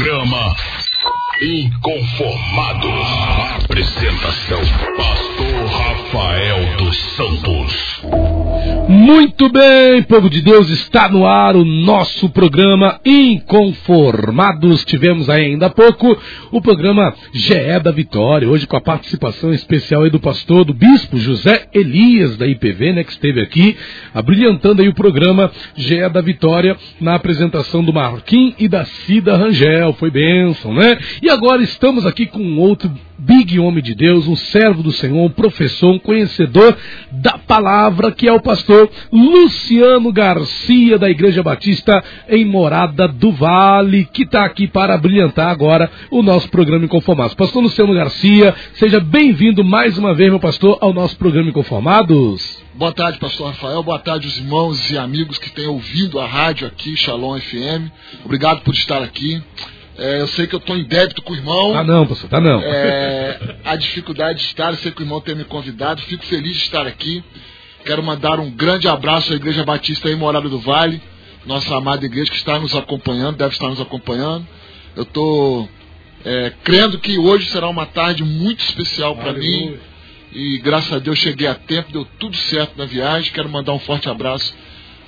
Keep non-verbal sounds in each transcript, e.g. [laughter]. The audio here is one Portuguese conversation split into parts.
Programa Inconformados. Apresentação: Pastor Rafael dos Santos. Muito bem, povo de Deus, está no ar o nosso programa Inconformados. Tivemos ainda há pouco o programa GE da Vitória, hoje com a participação especial aí do pastor, do bispo José Elias da IPV, né, que esteve aqui, abrilhantando aí o programa GE da Vitória na apresentação do Marquinhos e da Cida Rangel. Foi bênção, né? E agora estamos aqui com outro big homem de Deus, um servo do Senhor, um professor, um conhecedor da palavra, que é o pastor Luciano Garcia, da Igreja Batista em Morada do Vale, que está aqui para brilhantar agora o nosso programa Inconformados. Pastor Luciano Garcia, seja bem-vindo mais uma vez, meu pastor, ao nosso programa Inconformados. Boa tarde, pastor Rafael. Boa tarde, os irmãos e amigos que têm ouvido a rádio aqui, Shalom FM. Obrigado por estar aqui. É, eu sei que eu estou em débito com o irmão. Tá não, pastor, tá não. É, a dificuldade de estar, eu sei que o irmão tem me convidado. Fico feliz de estar aqui. Quero mandar um grande abraço à Igreja Batista em Morada do Vale, nossa amada igreja que está nos acompanhando, deve estar nos acompanhando. Eu estou é, crendo que hoje será uma tarde muito especial para mim. E graças a Deus cheguei a tempo, deu tudo certo na viagem. Quero mandar um forte abraço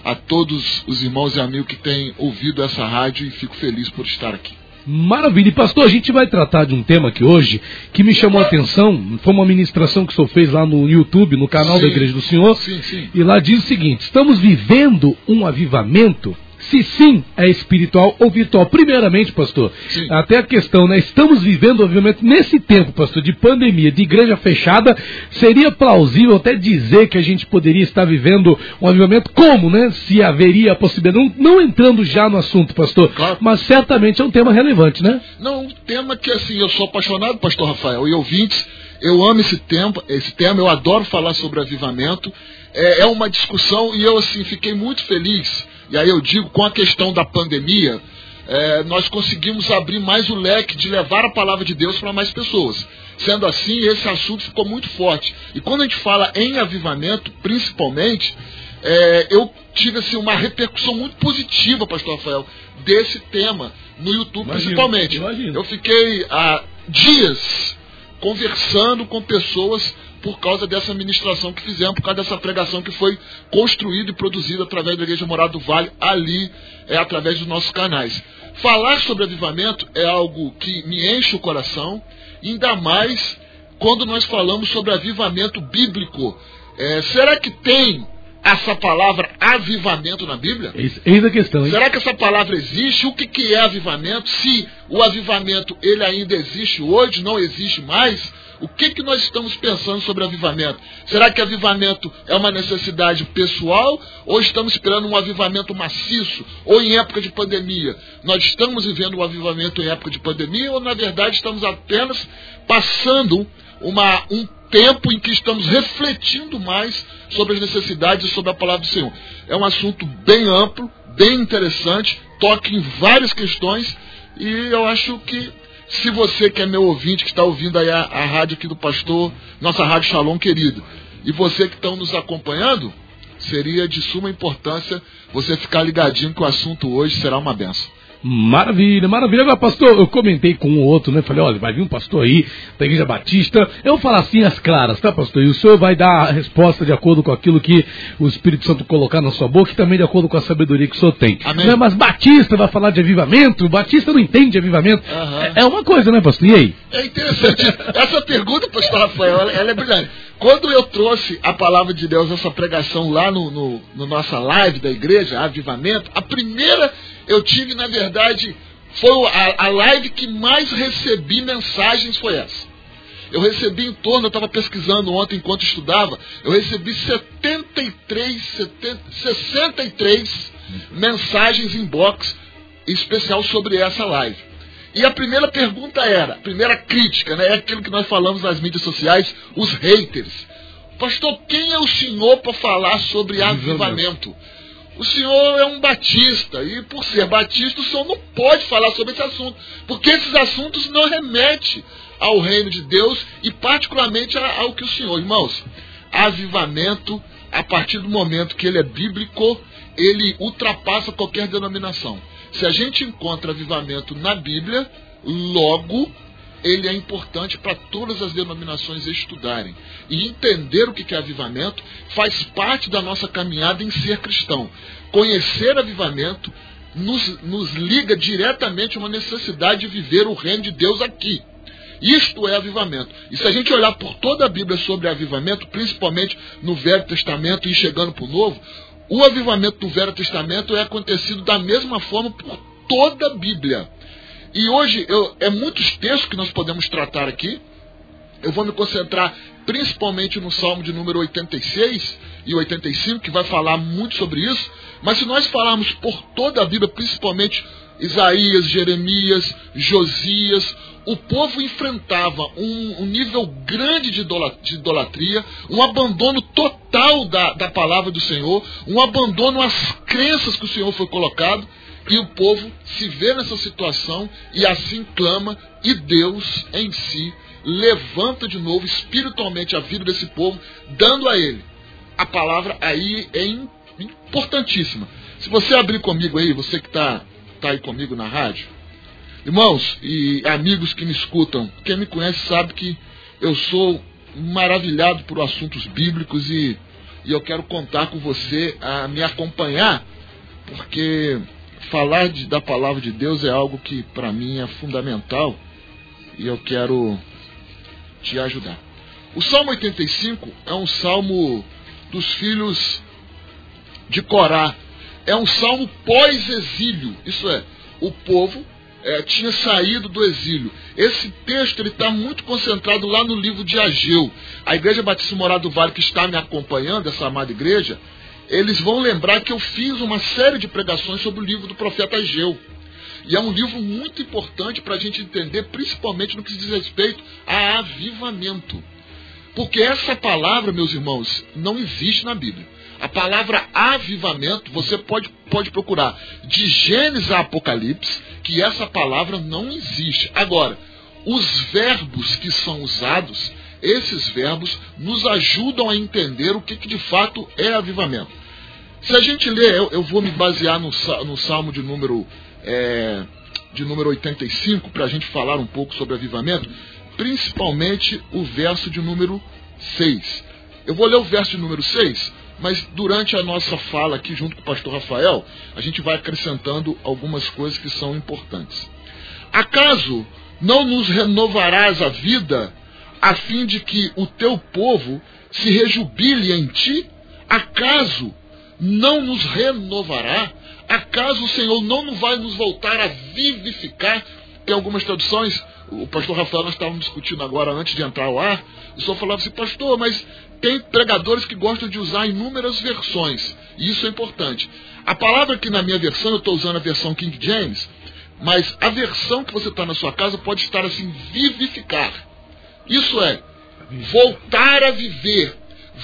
a todos os irmãos e amigos que têm ouvido essa rádio e fico feliz por estar aqui. Maravilha. E pastor, a gente vai tratar de um tema aqui hoje que me chamou a atenção. Foi uma ministração que o senhor fez lá no YouTube, no canal Sim. da Igreja do Senhor. Sim, sim. E lá diz o seguinte: estamos vivendo um avivamento. Se sim, é espiritual ou virtual. Primeiramente, pastor, Sim. até a questão, né? Estamos vivendo avivamento nesse tempo, pastor, de pandemia, de igreja fechada. Seria plausível até dizer que a gente poderia estar vivendo um avivamento como, né? Se haveria a possibilidade. Não, não entrando já no assunto, pastor, Claro. mas certamente é um tema relevante, né? Não, um tema que assim, eu sou apaixonado, pastor Rafael, e ouvintes, eu amo esse tema, esse tema, eu adoro falar sobre avivamento. É, é uma discussão e eu assim fiquei muito feliz. E aí eu digo, com a questão da pandemia, é, nós conseguimos abrir mais o leque de levar a palavra de Deus para mais pessoas. Sendo assim, esse assunto ficou muito forte. E quando a gente fala em avivamento, principalmente, é, eu tive assim, uma repercussão muito positiva, pastor Rafael, desse tema no YouTube, Imagino, principalmente. imagino. Eu fiquei há dias conversando com pessoas por causa dessa ministração que fizemos, por causa dessa pregação que foi construída e produzida através da Igreja Morada do Vale, ali, é através dos nossos canais. Falar sobre avivamento é algo que me enche o coração, ainda mais quando nós falamos sobre avivamento bíblico. É, será que tem essa palavra avivamento na Bíblia? Eis, eis a questão, hein? Será que essa palavra existe? O que, que é avivamento? Se o avivamento ele ainda existe hoje, não existe mais, o que, que nós estamos pensando sobre avivamento? Será que avivamento é uma necessidade pessoal ou estamos esperando um avivamento maciço ou em época de pandemia? Nós estamos vivendo um avivamento em época de pandemia ou na verdade estamos apenas passando uma, um tempo em que estamos refletindo mais sobre as necessidades e sobre a palavra do Senhor? É um assunto bem amplo, bem interessante, toca em várias questões e eu acho que se você que é meu ouvinte, que está ouvindo aí a, a rádio aqui do pastor, nossa rádio Shalom querido, e você que estão nos acompanhando, seria de suma importância você ficar ligadinho que o assunto hoje será uma benção. Maravilha, maravilha. Agora, pastor, eu comentei com um outro, né? Falei, olha, vai vir um pastor aí da Igreja Batista. Eu falar assim as claras, tá, pastor? E o senhor vai dar a resposta de acordo com aquilo que o Espírito Santo colocar na sua boca e também de acordo com a sabedoria que o senhor tem. Amém. Né, Mas Batista vai falar de avivamento, Batista não entende de avivamento. Aham. É, é uma coisa, né, pastor? E aí? É interessante. Essa pergunta, pastor Rafael, ela é brilhante. Quando eu trouxe a palavra de Deus, essa pregação lá no, no, no nossa live da igreja, Avivamento, a primeira eu tive, na verdade, foi a, a live que mais recebi mensagens foi essa. Eu recebi em torno, eu estava pesquisando ontem enquanto estudava, eu recebi 73, 70, 63 mensagens inbox especial sobre essa live. E a primeira pergunta era, a primeira crítica, né, é aquilo que nós falamos nas mídias sociais, os haters. Pastor, quem é o senhor para falar sobre avivamento? O senhor é um batista, e por ser batista, o senhor não pode falar sobre esse assunto, porque esses assuntos não remetem ao reino de Deus e particularmente ao que o senhor, irmãos, avivamento, a partir do momento que ele é bíblico, ele ultrapassa qualquer denominação. Se a gente encontra avivamento na Bíblia, logo ele é importante para todas as denominações estudarem. E entender o que é avivamento faz parte da nossa caminhada em ser cristão. Conhecer avivamento nos, nos liga diretamente a uma necessidade de viver o reino de Deus aqui. Isto é avivamento. E se a gente olhar por toda a Bíblia sobre avivamento, principalmente no Velho Testamento e chegando para o Novo, o avivamento do Velho Testamento é acontecido da mesma forma por toda a Bíblia. E hoje eu, é muitos textos que nós podemos tratar aqui. Eu vou me concentrar principalmente no Salmo de número 86 e 85, que vai falar muito sobre isso. Mas se nós falarmos por toda a Bíblia, principalmente Isaías, Jeremias, Josias, o povo enfrentava um, um nível grande de idolatria, um abandono total da, da palavra do Senhor, um abandono às crenças que o Senhor foi colocado, e o povo se vê nessa situação e assim clama, e Deus em si levanta de novo espiritualmente a vida desse povo, dando a ele. A palavra aí é importantíssima. Se você abrir comigo aí, você que está tá aí comigo na rádio, Irmãos e amigos que me escutam, quem me conhece sabe que eu sou maravilhado por assuntos bíblicos e, e eu quero contar com você a me acompanhar, porque falar de, da palavra de Deus é algo que para mim é fundamental e eu quero te ajudar. O Salmo 85 é um salmo dos filhos de Corá. É um salmo pós-exílio, isso é, o povo é, tinha saído do exílio. Esse texto está muito concentrado lá no livro de Ageu. A Igreja Batista Morada do Vale, que está me acompanhando, essa amada igreja, eles vão lembrar que eu fiz uma série de pregações sobre o livro do profeta Ageu. E é um livro muito importante para a gente entender, principalmente no que diz respeito a avivamento. Porque essa palavra, meus irmãos, não existe na Bíblia. A palavra avivamento, você pode, pode procurar de Gênesis a Apocalipse, que essa palavra não existe. Agora, os verbos que são usados, esses verbos nos ajudam a entender o que, que de fato é avivamento. Se a gente ler, eu, eu vou me basear no, no Salmo de número, é, de número 85, para a gente falar um pouco sobre avivamento, principalmente o verso de número 6. Eu vou ler o verso de número 6, mas durante a nossa fala aqui, junto com o pastor Rafael, a gente vai acrescentando algumas coisas que são importantes. Acaso não nos renovarás a vida, a fim de que o teu povo se rejubile em ti? Acaso não nos renovará? Acaso o Senhor não vai nos voltar a vivificar? Tem algumas traduções, o pastor Rafael nós estávamos discutindo agora antes de entrar ao ar, o senhor falava assim, pastor, mas tem pregadores que gostam de usar inúmeras versões, e isso é importante. A palavra que na minha versão, eu estou usando a versão King James, mas a versão que você está na sua casa pode estar assim, vivificar. Isso é, voltar a viver,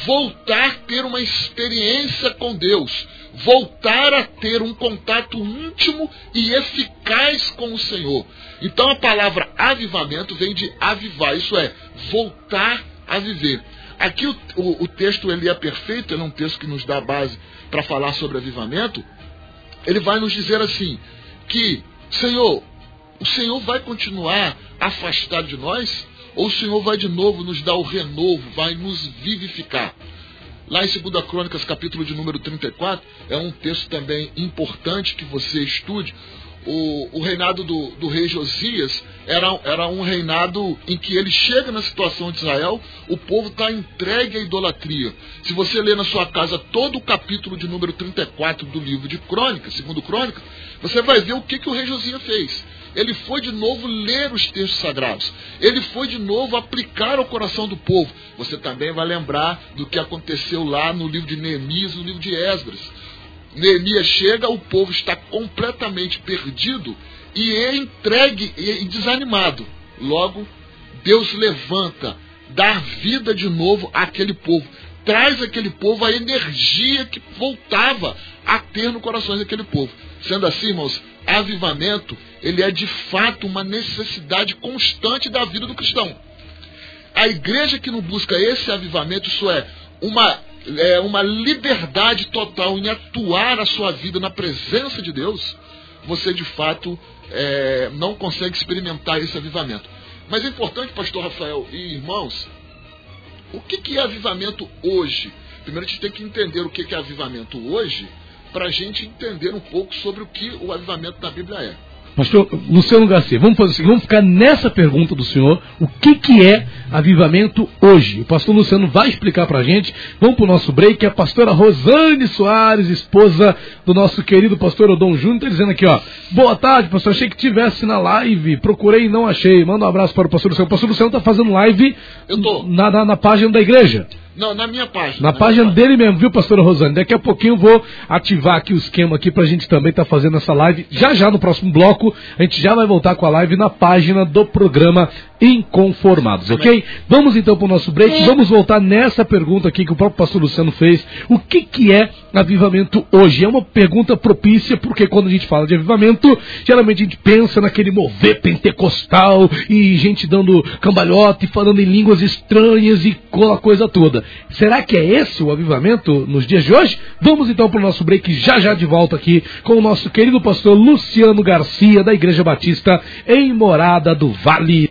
voltar a ter uma experiência com Deus, voltar a ter um contato íntimo e eficaz com o Senhor. Então a palavra avivamento vem de avivar, isso é, voltar a viver. Aqui o, o, o texto ele é perfeito, ele é um texto que nos dá base para falar sobre avivamento. Ele vai nos dizer assim: que, Senhor, o Senhor vai continuar afastado de nós? Ou o Senhor vai de novo nos dar o renovo, vai nos vivificar? Lá em 2 Crônicas, capítulo de número 34, é um texto também importante que você estude, o, o reinado do, do, rei Josias era, era um reinado em que ele chega na situação de Israel, o povo está entregue à idolatria. Se você ler na sua casa todo o capítulo de número 34 do livro de Crônicas, segundo Crônicas, você vai ver o que, que o rei Josias fez. Ele foi de novo ler os textos sagrados. Ele foi de novo aplicar ao coração do povo. Você também vai lembrar do que aconteceu lá no livro de Neemias no livro de Esdras Neemias chega, o povo está completamente perdido e é entregue e desanimado. Logo, Deus levanta, dá vida de novo àquele povo, traz aquele povo a energia que voltava a ter no coração daquele povo. Sendo assim, irmãos, avivamento, ele é de fato uma necessidade constante da vida do cristão. A igreja que não busca esse avivamento, isso é, uma é, uma liberdade total em atuar a sua vida na presença de Deus, você de fato é, não consegue experimentar esse avivamento. Mas é importante, pastor Rafael e irmãos, o que, que é avivamento hoje? Primeiro a gente tem que entender o que, que é avivamento hoje, para a gente entender um pouco sobre o que o avivamento da Bíblia é. Pastor Luciano Garcia, vamos fazer o seguinte, vamos ficar nessa pergunta do senhor, o que, que é avivamento hoje? O pastor Luciano vai explicar para a gente, vamos para o nosso break, a pastora Rosane Soares, esposa do nosso querido pastor Odon Júnior, está dizendo aqui, ó, boa tarde, pastor, achei que tivesse na live, procurei e não achei, manda um abraço para o pastor Luciano, o pastor Luciano está fazendo live na, na, na página da igreja. Não, na minha página. Na, na página dele mesmo, viu, pastora Rosane? Daqui a pouquinho eu vou ativar aqui o esquema aqui pra gente também estar tá fazendo essa live. Já já no próximo bloco, a gente já vai voltar com a live na página do programa Inconformados, ok? Vamos então para o nosso break. Vamos voltar nessa pergunta aqui que o próprio pastor Luciano fez. O que, que é avivamento hoje? É uma pergunta propícia, porque quando a gente fala de avivamento, geralmente a gente pensa naquele mover pentecostal e gente dando cambalhota e falando em línguas estranhas e com a coisa toda. Será que é esse o avivamento nos dias de hoje? Vamos então para o nosso break já já de volta aqui com o nosso querido pastor Luciano Garcia, da Igreja Batista em Morada do Vale.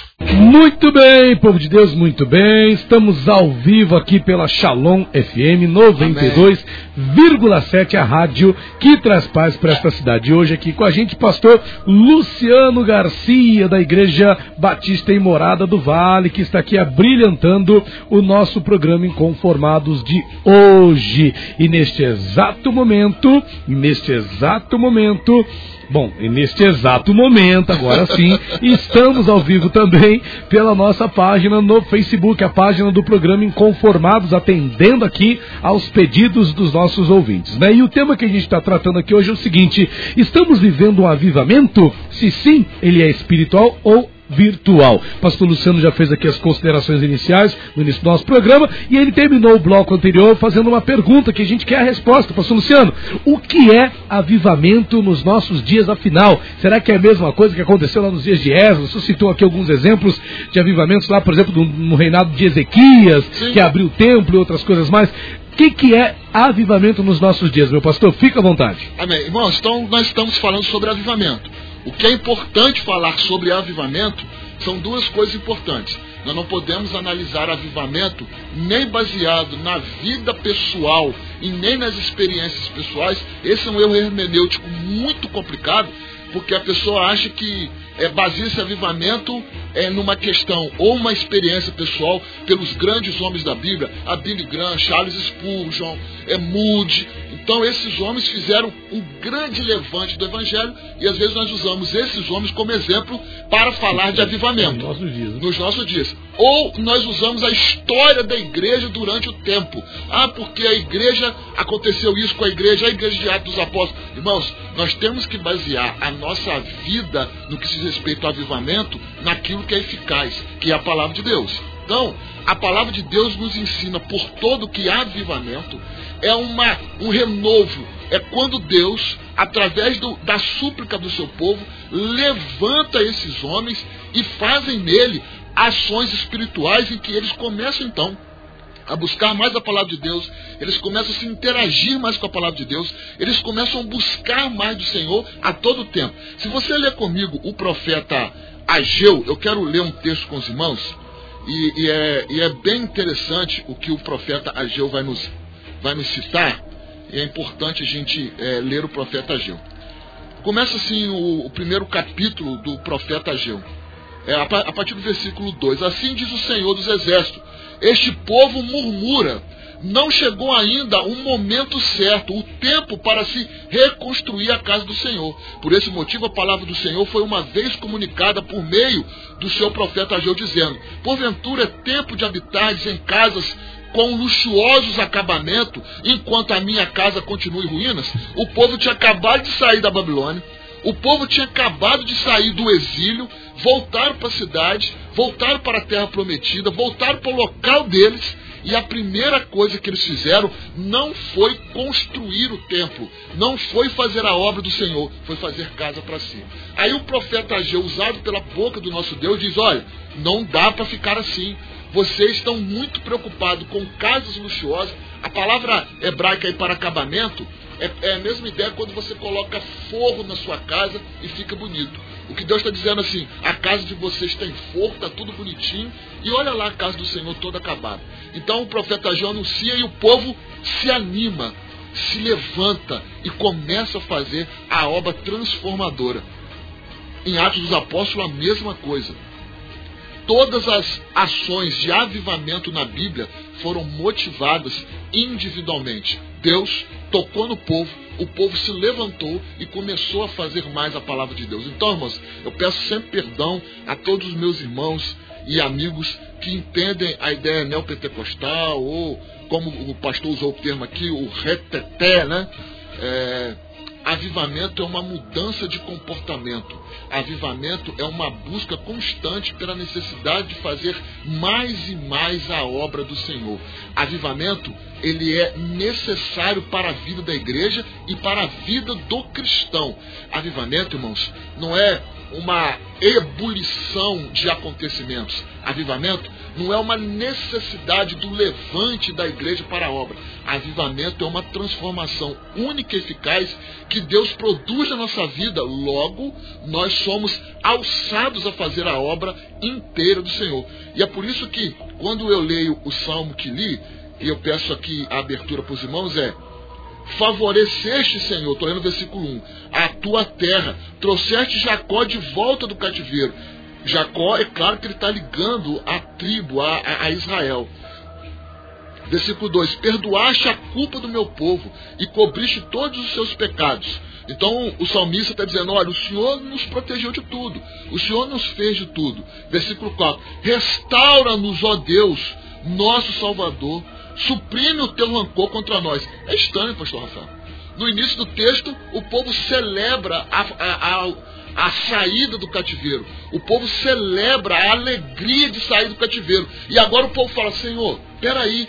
Muito bem, povo de Deus, muito bem. Estamos ao vivo aqui pela Shalom FM 92,7, a rádio que traz paz para esta cidade. Hoje aqui com a gente, pastor Luciano Garcia, da Igreja Batista em Morada do Vale, que está aqui abrilhantando o nosso programa Inconformados de hoje. E neste exato momento, neste exato momento, Bom, e neste exato momento, agora sim, [laughs] estamos ao vivo também pela nossa página no Facebook, a página do programa Inconformados, atendendo aqui aos pedidos dos nossos ouvintes. Né? E o tema que a gente está tratando aqui hoje é o seguinte: estamos vivendo um avivamento? Se sim, ele é espiritual ou virtual. Pastor Luciano já fez aqui as considerações iniciais no início do nosso programa e ele terminou o bloco anterior fazendo uma pergunta que a gente quer a resposta. Pastor Luciano, o que é avivamento nos nossos dias afinal? Será que é a mesma coisa que aconteceu lá nos dias de Ezra? Você citou aqui alguns exemplos de avivamentos lá, por exemplo, no reinado de Ezequias, Sim. que abriu o templo e outras coisas mais. O que, que é avivamento nos nossos dias, meu pastor? Fica à vontade. Amém. Irmãos, então nós estamos falando sobre avivamento. O que é importante falar sobre avivamento são duas coisas importantes. Nós não podemos analisar avivamento nem baseado na vida pessoal e nem nas experiências pessoais. Esse é um erro hermenêutico muito complicado, porque a pessoa acha que é, baseia esse avivamento é, numa questão ou uma experiência pessoal pelos grandes homens da Bíblia, a Billy Graham, Charles Spurgeon, é, Moody, então esses homens fizeram um grande levante do evangelho e às vezes nós usamos esses homens como exemplo para falar de avivamento. Nos nossos dias. Nos nossos dias. Ou nós usamos a história da igreja durante o tempo. Ah, porque a igreja aconteceu isso com a igreja, a igreja de Atos dos Apóstolos. Irmãos, nós temos que basear a nossa vida no que se respeito ao avivamento naquilo que é eficaz, que é a palavra de Deus. Então, a palavra de Deus nos ensina por todo que avivamento é uma, um renovo. É quando Deus, através do, da súplica do seu povo, levanta esses homens e fazem nele ações espirituais em que eles começam então a buscar mais a palavra de Deus, eles começam a se interagir mais com a palavra de Deus, eles começam a buscar mais do Senhor a todo tempo. Se você ler comigo o profeta Ageu, eu quero ler um texto com os irmãos, e, e, é, e é bem interessante o que o profeta Ageu vai nos vai nos citar, é importante a gente é, ler o profeta Ageu. Começa assim o, o primeiro capítulo do profeta Ageu. É, a, partir do versículo 2. Assim diz o Senhor dos Exércitos: Este povo murmura, não chegou ainda o momento certo, o tempo para se reconstruir a casa do Senhor. Por esse motivo, a palavra do Senhor foi uma vez comunicada por meio do seu profeta Ageu, dizendo: Porventura é tempo de habitares em casas com luxuosos acabamentos, enquanto a minha casa continua em ruínas. O povo tinha acabado de sair da Babilônia, o povo tinha acabado de sair do exílio, voltaram para a cidade, voltaram para a terra prometida, voltaram para o local deles, e a primeira coisa que eles fizeram não foi construir o templo, não foi fazer a obra do Senhor, foi fazer casa para si. Aí o profeta Ageu, usado pela boca do nosso Deus, diz: Olha, não dá para ficar assim Vocês estão muito preocupados com casas luxuosas. A palavra hebraica aí para acabamento é, é a mesma ideia quando você coloca forro na sua casa e fica bonito. O que Deus está dizendo assim, a casa de vocês tem forro, está tudo bonitinho, e olha lá a casa do Senhor toda acabada. Então o profeta João anuncia e o povo se anima, se levanta e começa a fazer a obra transformadora. Em Atos dos Apóstolos, a mesma coisa. Todas as ações de avivamento na Bíblia foram motivadas individualmente. Deus tocou no povo, o povo se levantou e começou a fazer mais a palavra de Deus. Então, irmãos, eu peço sempre perdão a todos os meus irmãos e amigos que entendem a ideia neopentecostal, ou como o pastor usou o termo aqui, o reteté, né? É, avivamento é uma mudança de comportamento. Avivamento é uma busca constante pela necessidade de fazer mais e mais a obra do Senhor. Avivamento, ele é necessário para a vida da igreja e para a vida do cristão. Avivamento, irmãos, não é uma ebulição de acontecimentos. Avivamento não é uma necessidade do levante da igreja para a obra. Avivamento é uma transformação única e eficaz que Deus produz na nossa vida. Logo, nós somos alçados a fazer a obra inteira do Senhor. E é por isso que, quando eu leio o salmo que li, e eu peço aqui a abertura para os irmãos, é favoreceste, Senhor, estou lendo o versículo 1, a tua terra, trouxeste Jacó de volta do cativeiro. Jacó, é claro que ele está ligando a tribo, a, a, a Israel. Versículo 2: Perdoaste a culpa do meu povo e cobriste todos os seus pecados. Então o salmista está dizendo: olha, o Senhor nos protegeu de tudo, o Senhor nos fez de tudo. Versículo 4: Restaura-nos, ó Deus, nosso Salvador, suprime o teu rancor contra nós. É estranho, pastor Rafael. No início do texto, o povo celebra a, a, a, a, saída do cativeiro. O povo celebra a alegria de sair do cativeiro. E agora o povo fala: Senhor, peraí,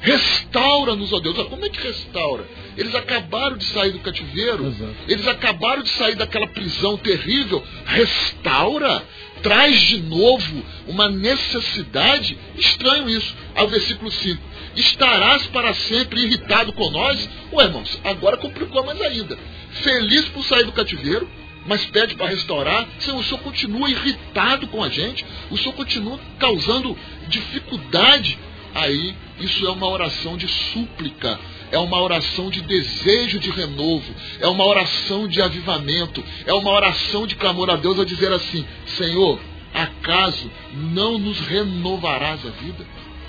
restaura-nos, ó Deus. Como é que restaura? Eles acabaram de sair do cativeiro, Exato. eles acabaram de sair daquela prisão terrível. Restaura? Traz de novo uma necessidade? Estranho isso. Ao versículo 5 estarás para sempre irritado com nós? Ué, irmãos, agora complicou mais ainda. Feliz por sair do cativeiro, mas pede para restaurar. Senhor, o Senhor continua irritado com a gente, o Senhor continua causando dificuldade. Aí, isso é uma oração de súplica, é uma oração de desejo de renovo, é uma oração de avivamento, é uma oração de clamor a Deus a dizer assim: Senhor, acaso não nos renovarás a vida?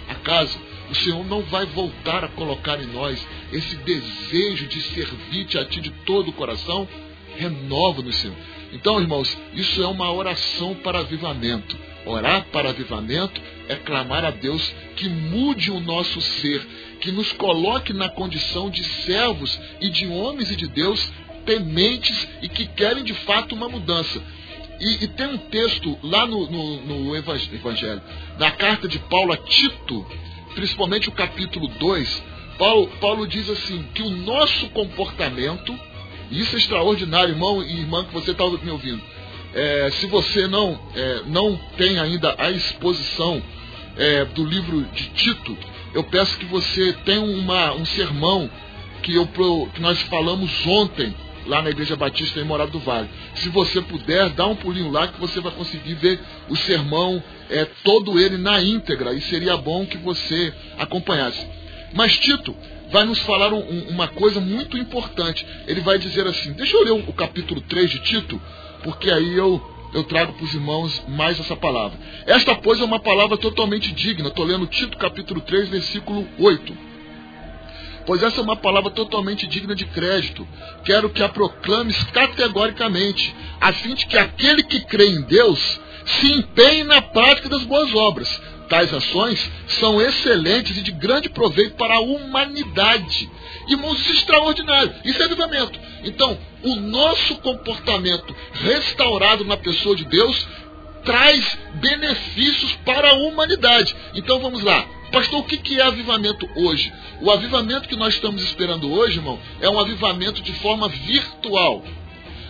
Acaso o Senhor não vai voltar a colocar em nós esse desejo de servir-te a Ti de todo o coração? Renova-nos, Senhor. Então, irmãos, isso é uma oração para avivamento. Orar para avivamento é clamar a Deus que mude o nosso ser, que nos coloque na condição de servos e de homens e de Deus tementes e que querem de fato uma mudança. E, e tem um texto lá no, no, no Evangelho, na carta de Paulo a Tito, principalmente o capítulo 2, Paulo, Paulo diz assim: que o nosso comportamento, e isso é extraordinário, irmão e irmã, que você está me ouvindo. É, se você não, é, não tem ainda a exposição é, do livro de Tito, eu peço que você tenha uma, um sermão que, eu, que nós falamos ontem lá na Igreja Batista em Morado do Vale. Se você puder, dá um pulinho lá que você vai conseguir ver o sermão, é, todo ele na íntegra, e seria bom que você acompanhasse. Mas Tito vai nos falar um, uma coisa muito importante. Ele vai dizer assim, deixa eu ler o, o capítulo 3 de Tito, porque aí eu, eu trago para os irmãos mais essa palavra. Esta, pois, é uma palavra totalmente digna. Estou lendo Tito capítulo 3, versículo 8 pois essa é uma palavra totalmente digna de crédito. Quero que a proclames categoricamente, a fim de que aquele que crê em Deus se empenhe na prática das boas obras. Tais ações são excelentes e de grande proveito para a humanidade. Irmãos, isso é extraordinário. Isso é avivamento. Então, o nosso comportamento restaurado na pessoa de Deus traz benefícios para a humanidade. Então vamos lá. Pastor, o que é avivamento hoje? O avivamento que nós estamos esperando hoje, irmão, é um avivamento de forma virtual.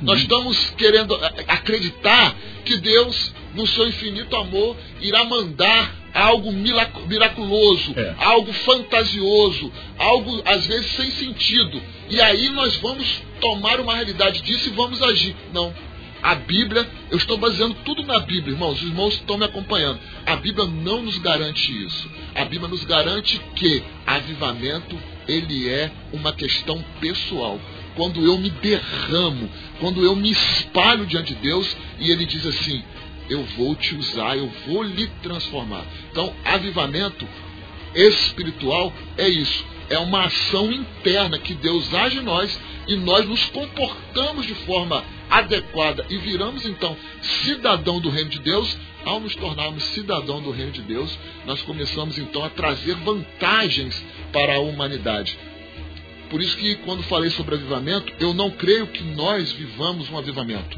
Nós uhum. estamos querendo acreditar que Deus, no seu infinito amor, irá mandar algo miraculoso, É. algo fantasioso, algo às vezes sem sentido. E aí nós vamos tomar uma realidade disso e vamos agir. Não. A Bíblia, eu estou baseando tudo na Bíblia, irmãos. Os irmãos estão me acompanhando. A Bíblia não nos garante isso. A Bíblia nos garante que avivamento, ele é uma questão pessoal. Quando eu me derramo, quando eu me espalho diante de Deus e ele diz assim: Eu vou te usar, eu vou lhe transformar. Então, avivamento espiritual é isso. É uma ação interna que Deus age em nós e nós nos comportamos de forma adequada e viramos então cidadão do reino de Deus. Ao nos tornarmos cidadão do reino de Deus, nós começamos então a trazer vantagens para a humanidade. Por isso que quando falei sobre avivamento, eu não creio que nós vivamos um avivamento.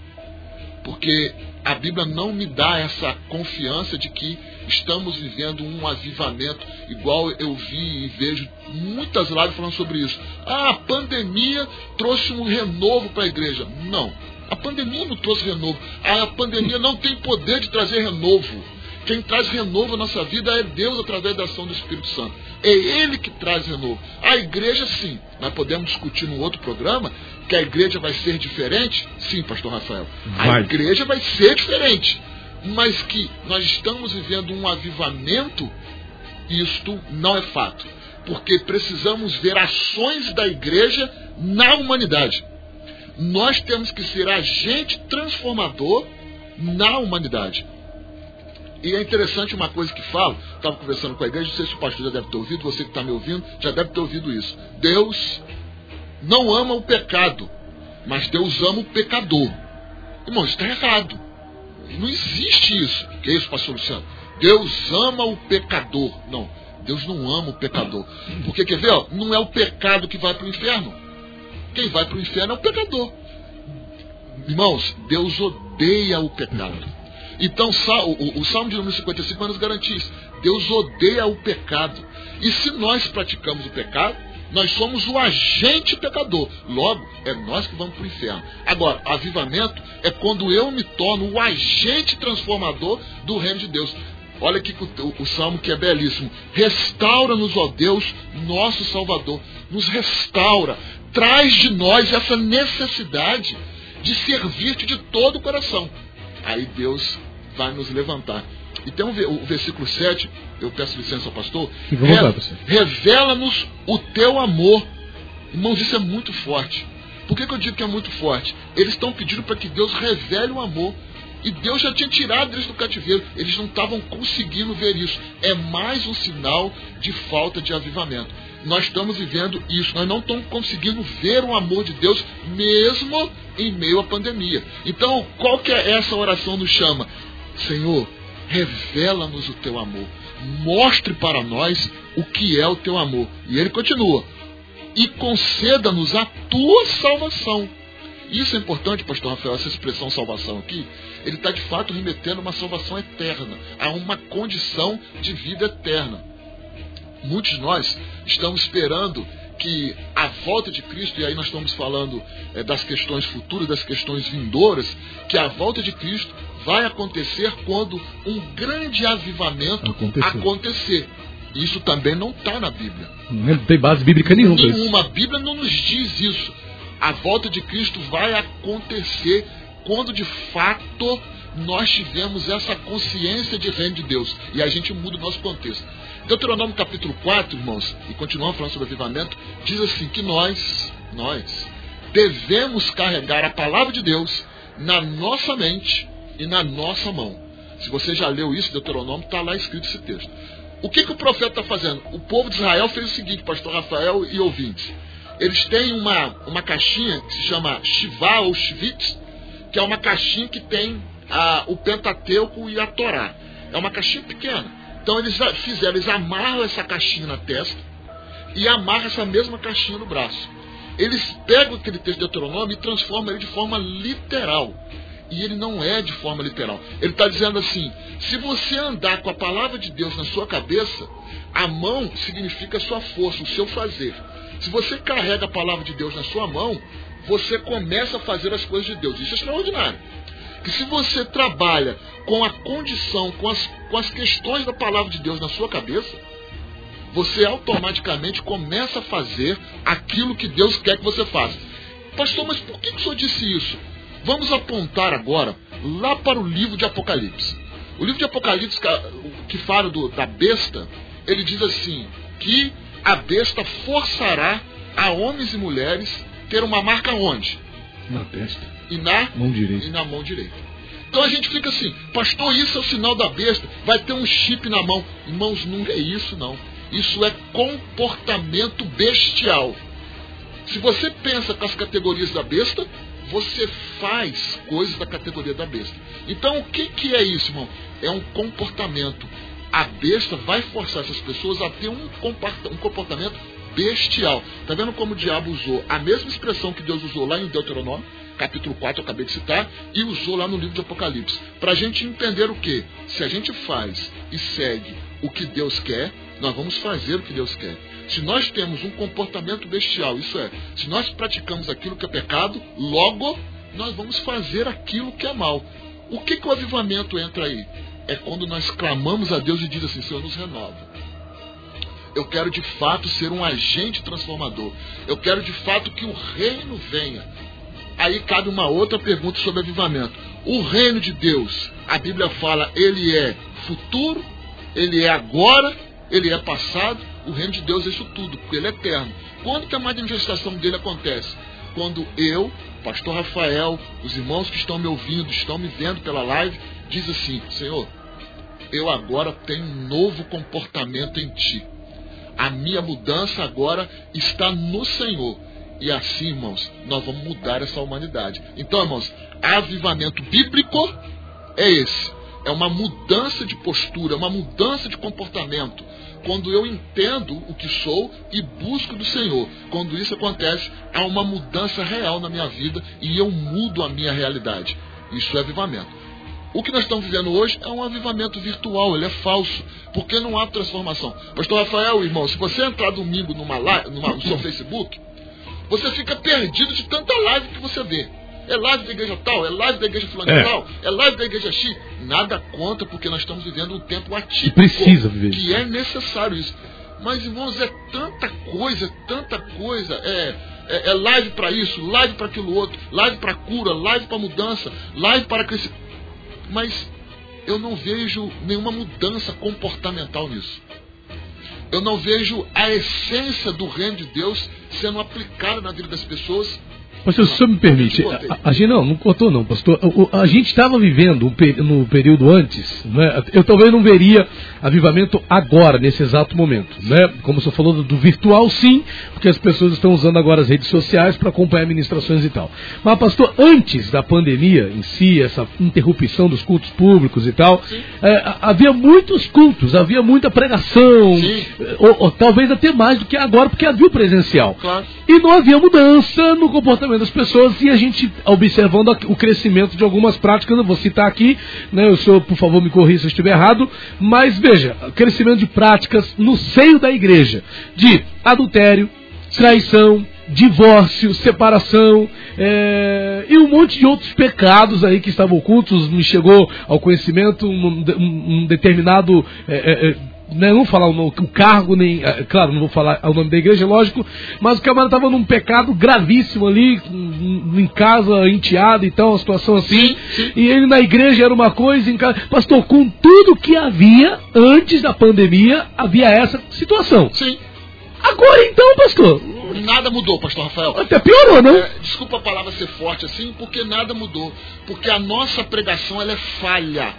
Porque a Bíblia não me dá essa confiança de que estamos vivendo um avivamento, igual eu vi e vejo muitas lives falando sobre isso. Ah, a pandemia trouxe um renovo para a igreja. Não, a pandemia não trouxe renovo. A pandemia não tem poder de trazer renovo. Quem traz renovo à nossa vida é Deus através da ação do Espírito Santo. É Ele que traz renovo. A igreja, sim. Nós podemos discutir num outro programa que a igreja vai ser diferente? Sim, pastor Rafael. A Vai. igreja vai ser diferente. Mas que nós estamos vivendo um avivamento, isto não é fato. Porque precisamos ver ações da igreja na humanidade. Nós temos que ser agente transformador na humanidade. E é interessante uma coisa que falo, estava conversando com a igreja, não sei se o pastor já deve ter ouvido, você que está me ouvindo, já deve ter ouvido isso. Deus não ama o pecado, mas Deus ama o pecador. Irmão, está errado. Não existe isso. Que é isso, pastor Luciano? Deus ama o pecador. Não, Deus não ama o pecador. Porque, quer ver, ó, não é o pecado que vai para o inferno. Quem vai para o inferno é o pecador. Irmãos, Deus odeia o pecado. Então, o, o- o Salmo de número 55 vai nos garantir isso. Deus odeia o pecado. E se nós praticamos o pecado, nós somos o agente pecador. Logo, é nós que vamos para o inferno. Agora, avivamento é quando eu me torno o agente transformador do reino de Deus. Olha aqui o, o salmo que é belíssimo. Restaura-nos, ó Deus, nosso Salvador. Nos restaura. Traz de nós essa necessidade de servir-te de todo o coração. Aí Deus vai nos levantar. E tem um, o versículo 7, eu peço licença ao pastor. Revela-nos o teu amor. Irmãos, isso é muito forte. Por que, que eu digo que é muito forte? Eles estão pedindo para que Deus revele o amor. E Deus já tinha tirado eles do cativeiro. Eles não estavam conseguindo ver isso. É mais um sinal de falta de avivamento. Nós estamos vivendo isso. Nós não estamos conseguindo ver o amor de Deus, mesmo em meio à pandemia. Então, qual que é essa oração nos chama? Senhor, revela-nos o teu amor. Mostre para nós o que é o teu amor. E ele continua. E conceda-nos a tua salvação. Isso é importante, pastor Rafael, essa expressão salvação aqui. Ele está de fato remetendo a uma salvação eterna, a uma condição de vida eterna. Muitos de nós estamos esperando que a volta de Cristo, e aí nós estamos falando eh, das questões futuras, das questões vindouras, que a volta de Cristo vai acontecer quando um grande avivamento Acontecer. acontecer. Isso também não está na Bíblia. Não tem base bíblica nenhuma. Nenhuma. A Bíblia não nos diz isso. A volta de Cristo vai acontecer quando de fato nós tivermos essa consciência de reino de Deus. E a gente muda o nosso contexto. Deuteronômio capítulo 4, irmãos, e continuamos falando sobre avivamento, diz assim que nós, nós, devemos carregar a palavra de Deus na nossa mente e na nossa mão. Se você já leu isso, Deuteronômio, está lá escrito esse texto. O que, que o profeta está fazendo? O povo de Israel fez o seguinte, pastor Rafael e ouvintes. Eles têm uma, uma caixinha que se chama Shivá ou Shivitz, que é uma caixinha que tem ah, o Pentateuco e a Torá. É uma caixinha pequena. Então eles a- fizeram, eles amarram essa caixinha na testa e amarram essa mesma caixinha no braço. Eles pegam aquele texto de Deuteronômio e transformam ele de forma literal. E ele não é de forma literal. Ele está dizendo assim: se você andar com a palavra de Deus na sua cabeça, a mão significa a sua força, o seu fazer. Se você carrega a palavra de Deus na sua mão, você começa a fazer as coisas de Deus. Isso é extraordinário. que se você trabalha com a condição, com as, com as questões da palavra de Deus na sua cabeça, você automaticamente começa a fazer aquilo que Deus quer que você faça. Pastor, mas por que, que o senhor disse isso? Vamos apontar agora lá para o livro de Apocalipse. O livro de Apocalipse, que fala do, da besta, ele diz assim: que a besta forçará a homens e mulheres ter uma marca onde? Na testa. E na mão direita. E na mão direita. Então a gente fica assim, pastor, isso é o sinal da besta, vai ter um chip na mão. Irmãos, não é isso não. Isso é comportamento bestial. Se você pensa com as categorias da besta, você faz coisas da categoria da besta. Então, o que, que é isso, irmão? É um comportamento. A besta vai forçar essas pessoas a ter um comportamento bestial. Está vendo como o diabo usou a mesma expressão que Deus usou lá em Deuteronômio, capítulo 4, eu acabei de citar, e usou lá no livro de Apocalipse. Para a gente entender o que? Se a gente faz e segue o que Deus quer, nós vamos fazer o que Deus quer. Se nós temos um comportamento bestial, isso é, se nós praticamos aquilo que é pecado, logo nós vamos fazer aquilo que é mal. O que, que o avivamento entra aí? É quando nós clamamos a Deus e diz assim, Senhor, nos renova. Eu quero de fato ser um agente transformador. Eu quero de fato que o reino venha. Aí cabe uma outra pergunta sobre avivamento. O reino de Deus, a Bíblia fala, ele é futuro, ele é agora, ele é passado. O reino de Deus é isso tudo, porque ele é eterno. Quando que a manifestação dele acontece? Quando eu, pastor Rafael, os irmãos que estão me ouvindo, estão me vendo pela live, diz assim: Senhor, eu agora tenho um novo comportamento em ti. A minha mudança agora está no Senhor. E assim, irmãos, nós vamos mudar essa humanidade. Então, irmãos, avivamento bíblico é esse. É uma mudança de postura, uma mudança de comportamento. Quando eu entendo o que sou e busco do Senhor. Quando isso acontece, há uma mudança real na minha vida e eu mudo a minha realidade. Isso é avivamento. O que nós estamos vivendo hoje é um avivamento virtual, ele é falso, porque não há transformação. Pastor Rafael, irmão, se você entrar domingo numa live, numa, no seu Facebook, você fica perdido de tanta live que você vê. É live da igreja tal, é live da igreja fulana é. tal, é live da igreja X. Nada conta, porque nós estamos vivendo um tempo atípico. Precisa viver. Que é necessário isso. Mas, irmãos, é tanta coisa, tanta coisa. É, é, é live para isso, live para aquilo outro, live para cura, live para mudança, live para crescimento mas eu não vejo nenhuma mudança comportamental nisso. Eu não vejo a essência do reino de Deus sendo aplicada na vida das pessoas Pastor, se o senhor me permite, a, a, gente não, não contou não, pastor. A, a gente estava vivendo no período antes, né? eu talvez não veria avivamento agora, nesse exato momento. Né? Como o senhor falou do, do virtual, sim, porque as pessoas estão usando agora as redes sociais para acompanhar ministrações e tal. Mas, pastor, antes da pandemia em si, essa interrupção dos cultos públicos e tal, é, havia muitos cultos, havia muita pregação, ou, ou, talvez até mais do que agora, porque havia o presencial. Claro. E não havia mudança no comportamento das pessoas e a gente observando o crescimento de algumas práticas, não vou citar aqui, né, o senhor, por favor, me corrija se eu estiver errado, mas veja, crescimento de práticas no seio da igreja, de adultério, traição, divórcio, separação é, e um monte de outros pecados aí que estavam ocultos. Me chegou ao conhecimento um, um determinado é, é, né, não vou falar o, o, cargo, nem. É, claro, não vou falar o nome da igreja, lógico, mas o camarada estava num pecado gravíssimo ali, em casa, enteado e tal, uma situação assim. Sim, sim. E ele na igreja era uma coisa, em casa. Pastor, com tudo que havia antes da pandemia, havia essa situação. Sim. Agora então, pastor. Nada mudou, pastor Rafael. Até piorou, não? É, desculpa a palavra ser forte assim, porque nada mudou. Porque a nossa pregação ela é falha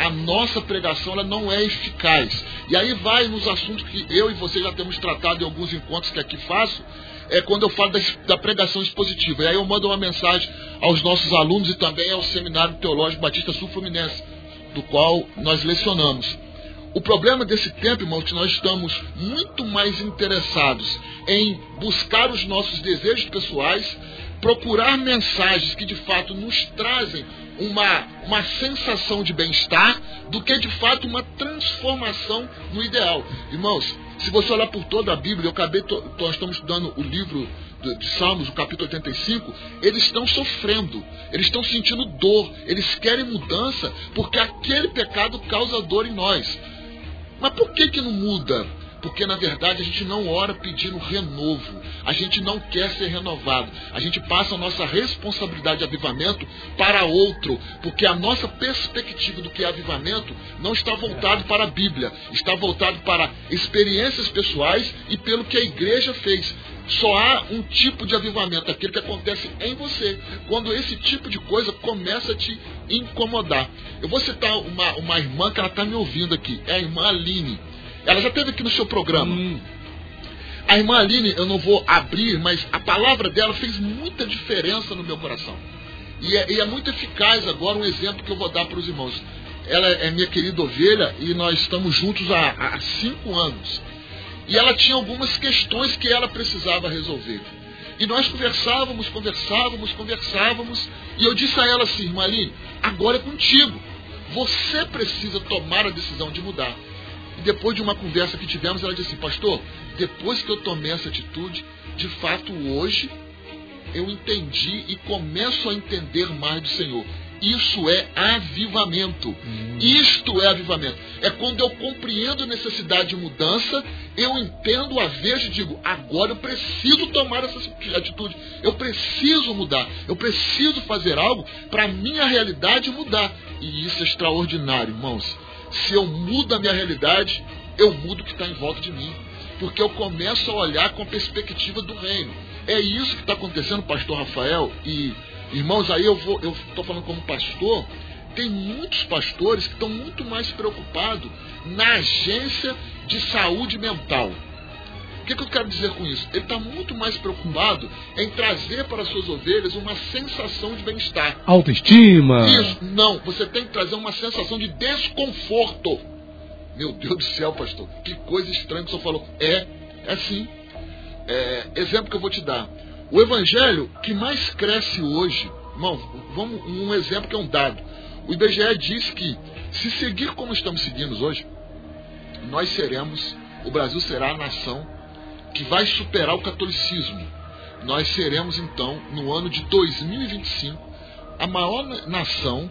a nossa pregação ela não é eficaz. E aí vai nos assuntos que eu e você já temos tratado em alguns encontros que aqui faço, é quando eu falo da, da pregação expositiva. E aí eu mando uma mensagem aos nossos alunos e também ao Seminário Teológico Batista Sul Fluminense, do qual nós lecionamos. O problema desse tempo, irmão, é que nós estamos muito mais interessados em buscar os nossos desejos pessoais, procurar mensagens que de fato nos trazem uma, uma sensação de bem-estar do que de fato uma transformação no ideal. Irmãos, se você olhar por toda a Bíblia, eu acabei, to, nós estamos estudando o livro de Salmos, o capítulo 85, eles estão sofrendo, eles estão sentindo dor, eles querem mudança, porque aquele pecado causa dor em nós. Mas por que, que não muda? Porque na verdade a gente não ora pedindo renovo, a gente não quer ser renovado, a gente passa a nossa responsabilidade de avivamento para outro, porque a nossa perspectiva do que é avivamento não está voltado para a Bíblia, está voltado para experiências pessoais e pelo que a igreja fez. Só há um tipo de avivamento, aquele que acontece em você, quando esse tipo de coisa começa a te incomodar. Eu vou citar uma, uma irmã que ela está me ouvindo aqui, é a irmã Aline. Ela já esteve aqui no seu programa. Hum. A irmã Aline, eu não vou abrir, mas a palavra dela fez muita diferença no meu coração. E é, e é muito eficaz agora um exemplo que eu vou dar para os irmãos. Ela é minha querida ovelha e nós estamos juntos há, há cinco anos. E ela tinha algumas questões que ela precisava resolver. E nós conversávamos, conversávamos, conversávamos. E eu disse a ela assim, irmã Aline, agora é contigo. Você precisa tomar a decisão de mudar. E depois de uma conversa que tivemos, ela disse assim, pastor, depois que eu tomei essa atitude, de fato hoje eu entendi e começo a entender mais do Senhor. Isso é avivamento. Hum. Isto é avivamento. É quando eu compreendo a necessidade de mudança, eu entendo a vez e digo, agora eu preciso tomar essa atitude. Eu preciso mudar. Eu preciso fazer algo para a minha realidade mudar. E isso é extraordinário, irmãos. Se eu mudo a minha realidade, eu mudo o que está em volta de mim. Porque eu começo a olhar com a perspectiva do reino. É isso que está acontecendo, pastor Rafael. E, irmãos, aí eu vou, eu estou falando como pastor. Tem muitos pastores que estão muito mais preocupados na agência de saúde mental. O que, que eu quero dizer com isso? Ele está muito mais preocupado em trazer para as suas ovelhas uma sensação de bem-estar. Autoestima. Isso, não. Você tem que trazer uma sensação de desconforto. Meu Deus do céu, pastor, que coisa estranha que o senhor falou. É, é sim. É, exemplo que eu vou te dar. O evangelho que mais cresce hoje, irmão, vamos, um exemplo que é um dado. O IBGE diz que se seguir como estamos seguindo hoje, nós seremos, o Brasil será a nação que vai superar o catolicismo. Nós seremos, então, no ano de 2025, a maior nação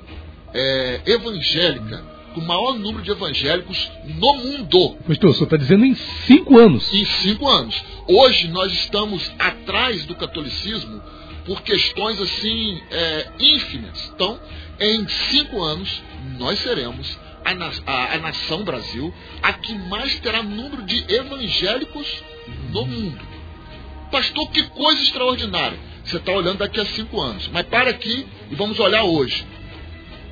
é, evangélica, com o maior número de evangélicos no mundo. Pastor, o senhor está dizendo em cinco anos. Em cinco anos. Hoje nós estamos atrás do catolicismo por questões assim é, ínfimas. Então, em cinco anos, nós seremos a, a, a, nação Brasil a que mais terá número de evangélicos no mundo. Pastor, que coisa extraordinária. Você está olhando daqui a cinco anos. Mas para aqui e vamos olhar hoje.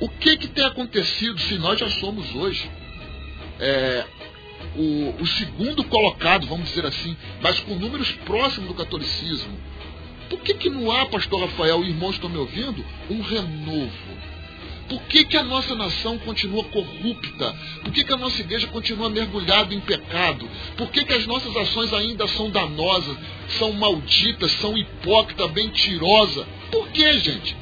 O que, que tem acontecido se nós já somos hoje é, o, o, segundo colocado, vamos dizer assim, mas com números próximos do catolicismo? Por que, que não há, pastor Rafael e irmãos estão me ouvindo, um renovo? Por que, que a nossa nação continua corrupta? Por que, que a nossa igreja continua mergulhada em pecado? Por que, que as nossas ações ainda são danosas, são malditas, são hipócritas, mentirosas? Por que, gente?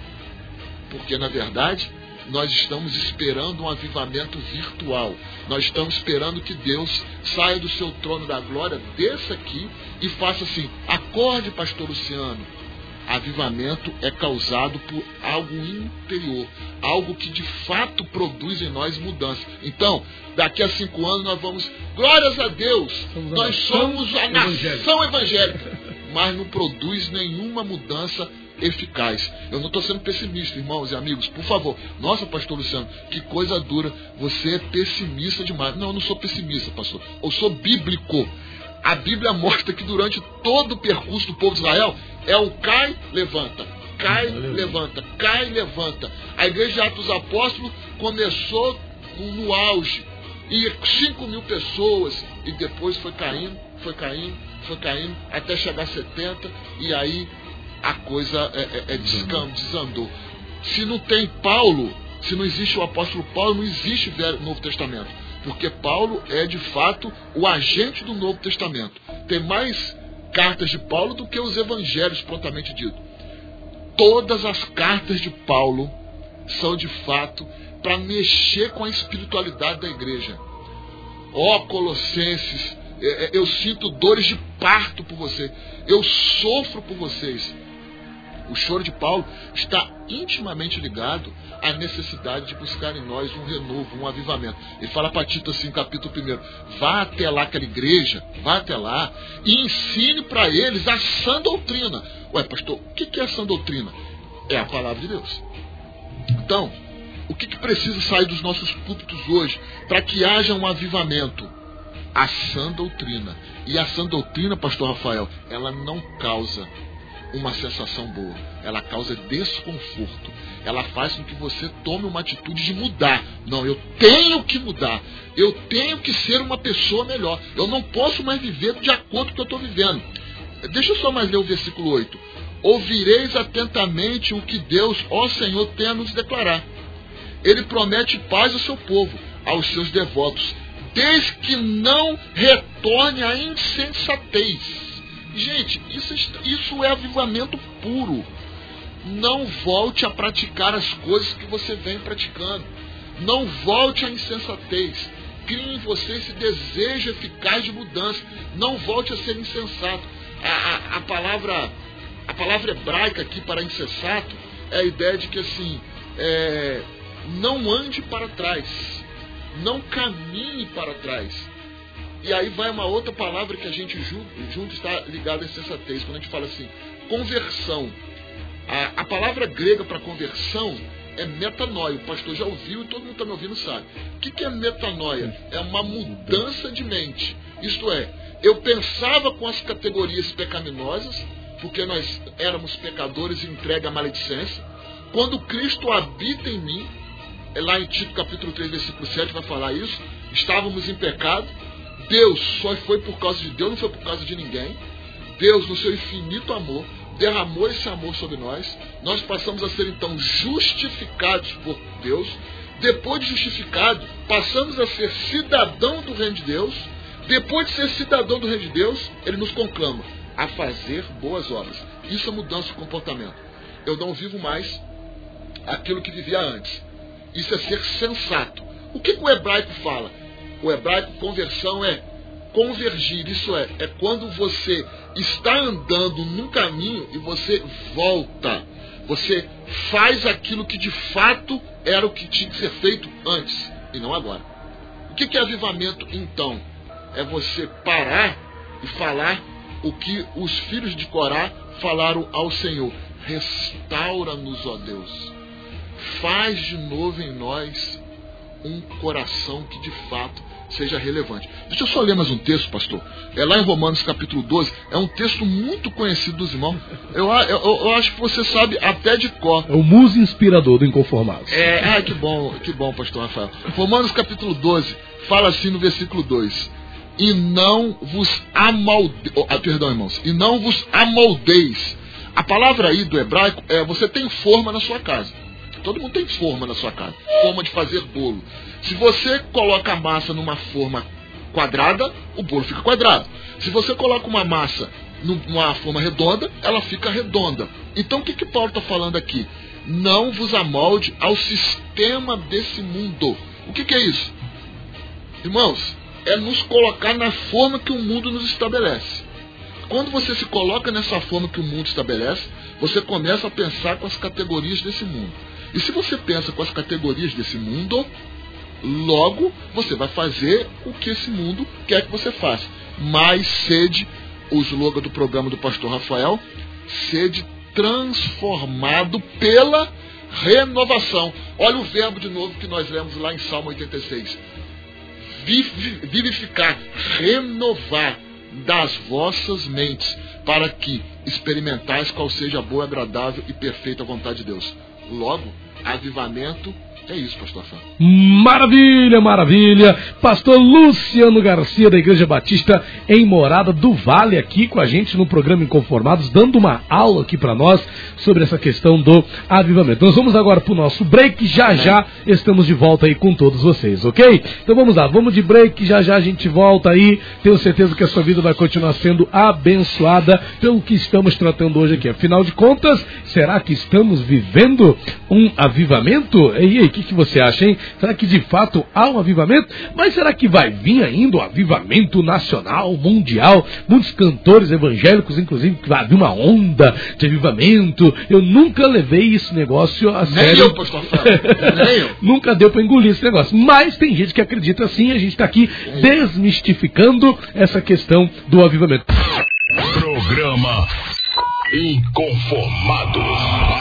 Porque, na verdade, nós estamos esperando um avivamento virtual. Nós estamos esperando que Deus saia do seu trono da glória, desça aqui e faça assim: acorde, pastor Luciano avivamento é causado por algo interior, algo que de fato produz em nós mudança. Então, daqui a cinco anos nós vamos, glórias a Deus, somos nós somos a nação evangélica, mas não produz nenhuma mudança eficaz. Eu não estou sendo pessimista, irmãos e amigos, por favor. Nossa, pastor Luciano, que coisa dura. Você é pessimista demais. Não, eu não sou pessimista, pastor. Eu sou bíblico. A Bíblia mostra que durante todo o percurso do povo de Israel, é o cai, levanta, cai, levanta, cai, levanta. A igreja de Atos Apóstolos começou no auge. E 5 mil pessoas, e depois foi caindo, foi caindo, foi caindo, até chegar a 70, e aí a coisa é, é, é descam, desandou. Se não tem Paulo, se não existe o apóstolo Paulo, não existe o Novo Testamento. Porque Paulo é de fato o agente do Novo Testamento. Tem mais cartas de Paulo do que os evangelhos, prontamente dito. Todas as cartas de Paulo são de fato para mexer com a espiritualidade da igreja. Ó Colossenses, É, é, eu sinto dores de parto por você. Eu sofro por vocês. O choro de Paulo está intimamente ligado à necessidade de buscar em nós um renovo, um avivamento. Ele fala para Tito assim, capítulo 1, vá até lá aquela igreja, vá até lá e ensine para eles a sã doutrina. Ué, pastor, o que é a sã doutrina? É a palavra de Deus. Então, o que, que precisa sair dos nossos púlpitos hoje para que haja um avivamento? A sã doutrina. E a sã doutrina, pastor Rafael, ela não causa uma sensação boa. Ela causa desconforto. Ela faz com que você tome uma atitude de mudar. Não, eu tenho que mudar. Eu tenho que ser uma pessoa melhor. Eu não posso mais viver de acordo com o que eu estou vivendo. Deixa eu só mais ler o versículo 8. Ouvireis atentamente o que Deus, ó Senhor, tem a nos declarar. Ele promete paz ao seu povo, aos seus devotos, desde que não retorne à insensatez. Gente, isso, isso é avivamento puro. Não volte a praticar as coisas que você vem praticando. Não volte à insensatez. Crie em você esse desejo eficaz de mudança. Não volte a ser insensato. A, a, a palavra a palavra hebraica aqui para insensato é a ideia de que assim é, não ande para trás, não caminhe para trás. E aí vai uma outra palavra que a gente junto, junto está ligada à insensatez, quando a gente fala assim, conversão. A, a palavra grega para conversão é metanoia. O pastor já ouviu e todo mundo está me ouvindo sabe. O que, que é metanoia? É uma mudança de mente. Isto é, eu pensava com as categorias pecaminosas, porque nós éramos pecadores e entregue à maledicência. Quando Cristo habita em mim, é lá em Tito capítulo 3, versículo 7 vai falar isso. Estávamos em pecado. Deus só foi por causa de Deus, não foi por causa de ninguém. Deus, no seu infinito amor, derramou esse amor sobre nós. Nós passamos a ser então justificados por Deus. Depois de justificado, passamos a ser cidadão do reino de Deus. Depois de ser cidadão do reino de Deus, ele nos conclama a fazer boas obras. Isso é mudança de comportamento. Eu não vivo mais aquilo que vivia antes. Isso é ser sensato. O que, que o hebraico fala? O hebraico conversão é convergir, isso é, é quando você está andando num caminho e você volta. Você faz aquilo que de fato era o que tinha que ser feito antes e não agora. O que, é avivamento então? É você parar e falar o que os filhos de Corá falaram ao Senhor: Restaura-nos, ó Deus faz de novo em nós um coração que de fato seja relevante. Deixa eu só ler mais um texto, pastor. É lá em Romanos capítulo 12. É um texto muito conhecido dos irmãos. Eu, eu, eu acho que você sabe até de cor. É o muso inspirador do Inconformado. É, ah, que bom, que bom, pastor Rafael. Romanos capítulo 12 fala assim no versículo 2. E não vos amaldeis. Oh, ah, perdão, irmãos. E não vos amoldeis. A palavra aí do hebraico é você tem forma na sua casa. Todo mundo tem forma na sua casa. Forma de fazer bolo. Se você coloca a massa numa forma quadrada, o bolo fica quadrado. Se você coloca uma massa numa forma redonda, ela fica redonda. Então o que, que Paulo está falando aqui? Não vos amolde ao sistema desse mundo. O que, que é isso? Irmãos, é nos colocar na forma que o mundo nos estabelece. Quando você se coloca nessa forma que o mundo estabelece, você começa a pensar com as categorias desse mundo. E se você pensa com as categorias desse mundo, logo você vai fazer o que esse mundo quer que você faça. Mais sede, o slogan do programa do pastor Rafael, sede transformado pela renovação. Olha o verbo de novo que nós lemos lá em Salmo 86. Vivificar, renovar das vossas mentes, para que experimentais qual seja a boa, agradável e perfeita vontade de Deus. Logo, avivamento é isso, pastor Fã. Maravilha, maravilha. Pastor Luciano Garcia, da Igreja Batista, em Morada do Vale, aqui com a gente no programa Inconformados, dando uma aula aqui para nós sobre essa questão do avivamento. Nós vamos agora para o nosso break, já já estamos de volta aí com todos vocês, ok? Então vamos lá, vamos de break, já já a gente volta aí. Tenho certeza que a sua vida vai continuar sendo abençoada pelo que estamos tratando hoje aqui. Afinal de contas, será que estamos vivendo um avivamento? E aí, que, que você acha, hein? Será que de fato há um avivamento? Mas será que vai vir ainda o um avivamento nacional, mundial? Muitos cantores evangélicos, inclusive, que vai haver uma onda de avivamento. Eu nunca levei esse negócio a Nem sério. eu, pastor. [laughs] Nem eu. Nunca deu para engolir esse negócio. Mas tem gente que acredita assim, a gente está aqui desmistificando essa questão do avivamento. Programa Inconformados.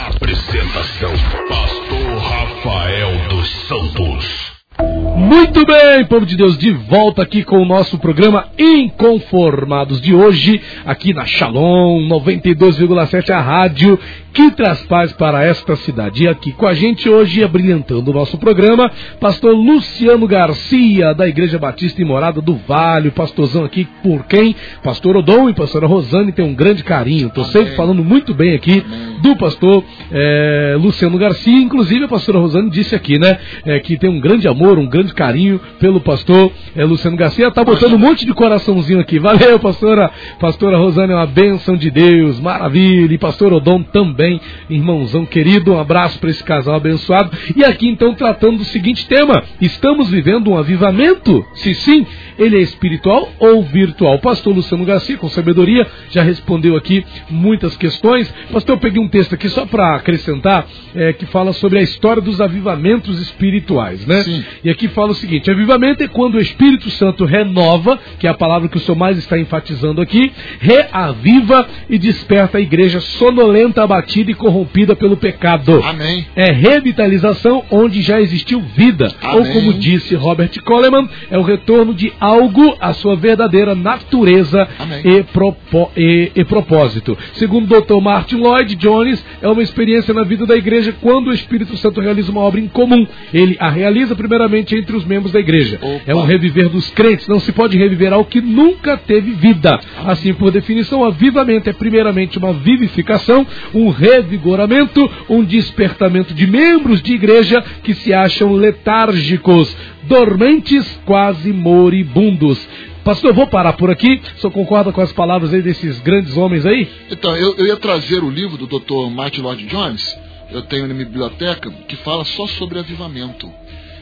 Santos. Muito bem, povo de Deus, de volta aqui com o nosso programa Inconformados de hoje, aqui na Shalom 92,7, a rádio que traz paz para esta cidade. E aqui com a gente hoje, abrilhantando o nosso programa, pastor Luciano Garcia, da Igreja Batista em Morada do Vale, o pastorzão aqui por quem? Pastor Odom e pastora Rosane tem um grande carinho. Estou sempre falando muito bem aqui do pastor eh, Luciano Garcia, inclusive a pastora Rosane disse aqui, né, eh, que tem um grande amor, um grande carinho pelo pastor eh, Luciano Garcia. Tá botando um monte de coraçãozinho aqui. Valeu, pastora, pastora Rosane, é uma bênção de Deus, maravilha. E pastor Odom também, irmãozão querido, um abraço para esse casal abençoado. E aqui então tratando do seguinte tema: estamos vivendo um avivamento? Se sim, ele é espiritual ou virtual? Pastor Luciano Garcia, com sabedoria, já respondeu aqui muitas questões. Pastor, eu peguei um texto aqui só para acrescentar, é, que fala sobre a história dos avivamentos espirituais, né? Sim. E aqui fala o seguinte: avivamento é quando o Espírito Santo renova, que é a palavra que o senhor mais está enfatizando aqui, reaviva e desperta a igreja sonolenta, abatida e corrompida pelo pecado. Amém. É revitalização onde já existiu vida. Amém. Ou como disse Robert Coleman, é o retorno de algo à sua verdadeira natureza e, propo- e- e propósito. Segundo o Dr. Martin Lloyd Jones, é uma experiência na vida da igreja quando o Espírito Santo realiza uma obra em comum. Ele a realiza primeiramente entre os membros da igreja. Opa. É um reviver dos crentes. Não se pode reviver algo que nunca teve vida. Assim, por definição, avivamento é primeiramente uma vivificação, um revigoramento, um despertamento de membros de igreja que se acham letárgicos, dormentes, quase moribundos. Pastor, eu vou parar por aqui. O senhor concorda com as palavras aí desses grandes homens aí? Então, eu, eu ia trazer o livro do Dr. Martin Lloyd Jones, eu tenho na minha biblioteca, que fala só sobre avivamento.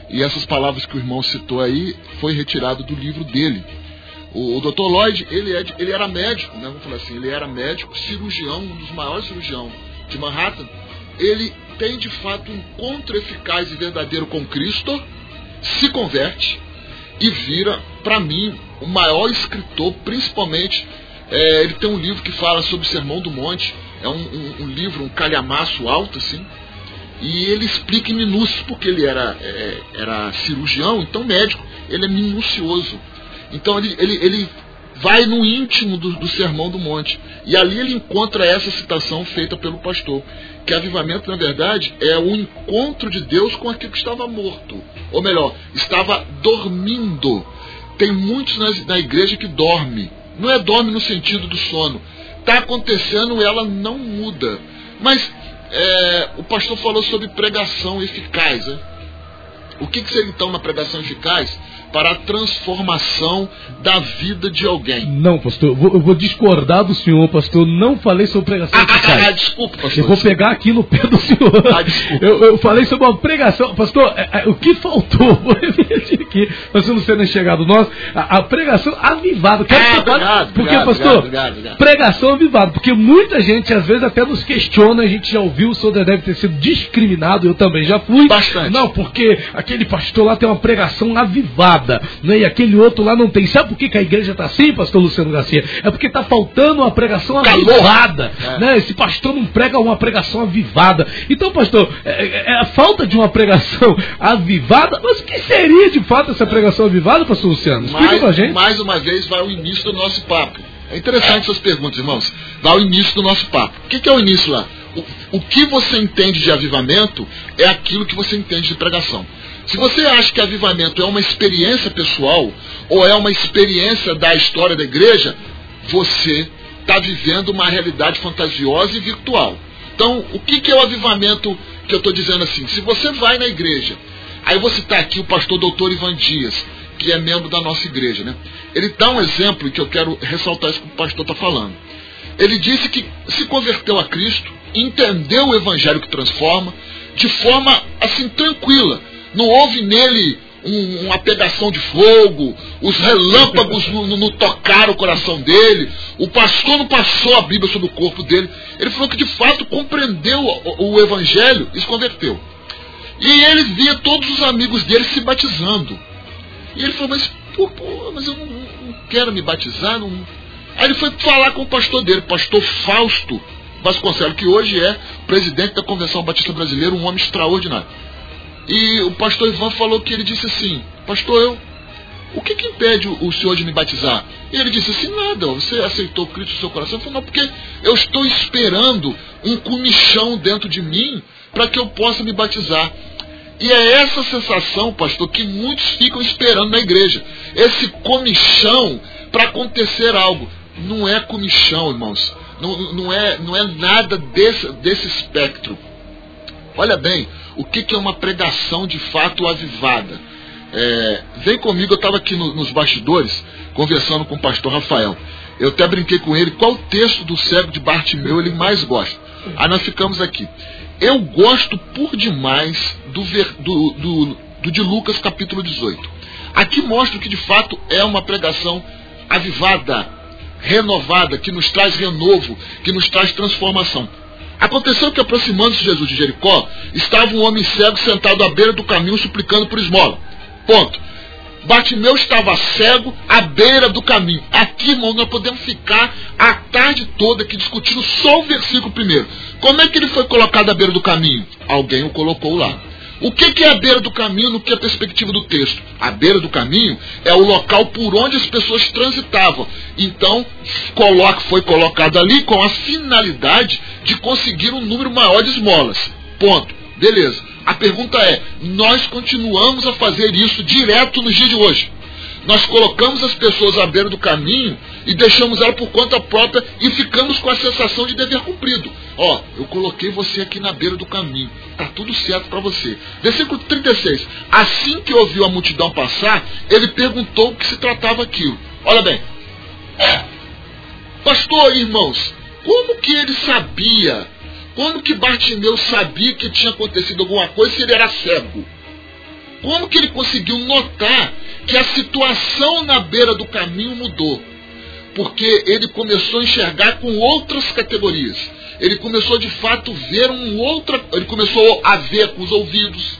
E essas palavras que o irmão citou aí foi retirado do livro dele. O, o Dr. Lloyd, ele, é ele era médico, né? Vamos falar assim, ele era médico, cirurgião, um dos maiores cirurgiões de Manhattan. Ele tem de fato um encontro eficaz e verdadeiro com Cristo, se converte e vira, para mim, o maior escritor, principalmente. é, ele tem um livro que fala sobre o Sermão do Monte, é um, um- um livro, um calhamaço alto, assim, e ele explica em minúcios, porque ele era, é, era cirurgião, então médico, ele é minucioso. Então ele, ele, ele vai no íntimo do, do Sermão do Monte. E ali ele encontra essa citação feita pelo pastor. Que avivamento, na verdade, é o encontro de Deus com aquilo que estava morto. Ou melhor, estava dormindo. Tem muitos na, na igreja que dorme. Não é dorme no sentido do sono. Está acontecendo, ela não muda. Mas é, o pastor falou sobre pregação eficaz. Né? O que, que seria então uma pregação eficaz? Para a transformação da vida de alguém. Não, pastor. Eu vou, eu vou discordar do senhor, pastor. Não falei sobre pregação Ah, ah, eficaz. ah, desculpa, pastor. Eu vou pegar aqui no pé do senhor. Ah, desculpa. Eu, eu falei sobre uma pregação. Pastor, é, é, o que faltou? [laughs] Vou repetir aqui. Pastor Luciano é chegado nós. A, a pregação avivada. Quero Ah, que você fale- obrigado, Porque, obrigado, pastor, obrigado, obrigado. pregação avivada. Porque muita gente, às vezes, até nos questiona. A gente já ouviu, o senhor deve ter sido discriminado. Eu também já fui. Bastante. Não, porque aquele pastor lá tem uma pregação avivada. Né? E aquele outro lá não tem. Sabe por que, que a igreja está assim, pastor Luciano Garcia? É porque está faltando uma pregação avivada. É. Né? Esse pastor não prega uma pregação avivada. Então, pastor, é, é- é a falta de uma pregação [laughs] avivada. Mas o que seria de fato essa pregação avivada, pastor Luciano? Explica pra mais, gente. mais uma vez vai o início do nosso papo. É interessante essas perguntas, irmãos. Vai ao início do nosso papo. O que, que é o início lá? O, o que você entende de avivamento é aquilo que você entende de pregação. Se você acha que avivamento é uma experiência pessoal ou é uma experiência da história da igreja, você está vivendo uma realidade fantasiosa e virtual. Então, o que, que é o avivamento que eu estou dizendo assim? Se você vai na igreja, aí você está aqui o pastor doutor Ivan Dias, que é membro da nossa igreja, né? Ele dá um exemplo que eu quero ressaltar isso que o pastor está falando. Ele disse que se converteu a Cristo, entendeu o evangelho que transforma, de forma assim tranquila. Não houve nele um, uma pegação de fogo, os relâmpagos não, tocaram o coração dele, o pastor não passou a Bíblia sobre o corpo dele. Ele falou que de fato compreendeu o, o Evangelho e se converteu. E ele via todos os amigos dele se batizando. E ele falou, mas, pô, pô, mas eu não, não, quero me batizar. Não... Aí ele foi falar com o pastor dele, pastor Fausto Vasconcelos, que hoje é presidente da Convenção Batista Brasileira, um homem extraordinário. E o pastor Ivan falou que ele disse assim, pastor, eu, o que, que impede o, senhor de me batizar? E ele disse assim, nada, você aceitou Cristo no seu coração? Ele falou, não, porque eu estou esperando um comichão dentro de mim para que eu possa me batizar. E é essa sensação, pastor, que muitos ficam esperando na igreja. Esse comichão para acontecer algo. Não é comichão, irmãos. Não, não, é, não é nada desse, desse espectro. Olha bem, o que, que é uma pregação de fato avivada? É, vem comigo, eu estava aqui no, nos bastidores, conversando com o pastor Rafael. Eu até brinquei com ele qual texto do cego de Bartimeu ele mais gosta. Aí nós ficamos aqui. Eu gosto por demais do, do, do, do de Lucas capítulo 18. Aqui mostra que de fato é uma pregação avivada, renovada, que nos traz renovo, que nos traz transformação. Aconteceu que, aproximando-se Jesus de Jericó, estava um homem cego sentado à beira do caminho suplicando por esmola. Ponto. Bartimeu estava cego à beira do caminho. Aqui, irmão, nós podemos ficar a tarde toda aqui discutindo só o versículo primeiro. Como é que ele foi colocado à beira do caminho? Alguém o colocou lá. O que, é a beira do caminho no que é a perspectiva do texto? A beira do caminho é o local por onde as pessoas transitavam. Então, foi colocado ali com a finalidade de conseguir um número maior de esmolas. Ponto. Beleza. A pergunta é: nós continuamos a fazer isso direto nos dias de hoje? Nós colocamos as pessoas à beira do caminho e deixamos ela por conta própria e ficamos com a sensação de dever cumprido. Ó, eu coloquei você aqui na beira do caminho. Tá tudo certo para você. Versículo 36. Assim que ouviu a multidão passar, ele perguntou o que se tratava aquilo. Olha bem. Pastor, irmãos, como que ele sabia? Como que Bartimeu sabia que tinha acontecido alguma coisa se ele era cego? Como que ele conseguiu notar que a situação na beira do caminho mudou? Porque ele começou a enxergar com outras categorias. Ele começou de fato ver um outra, ele começou a ver com os ouvidos,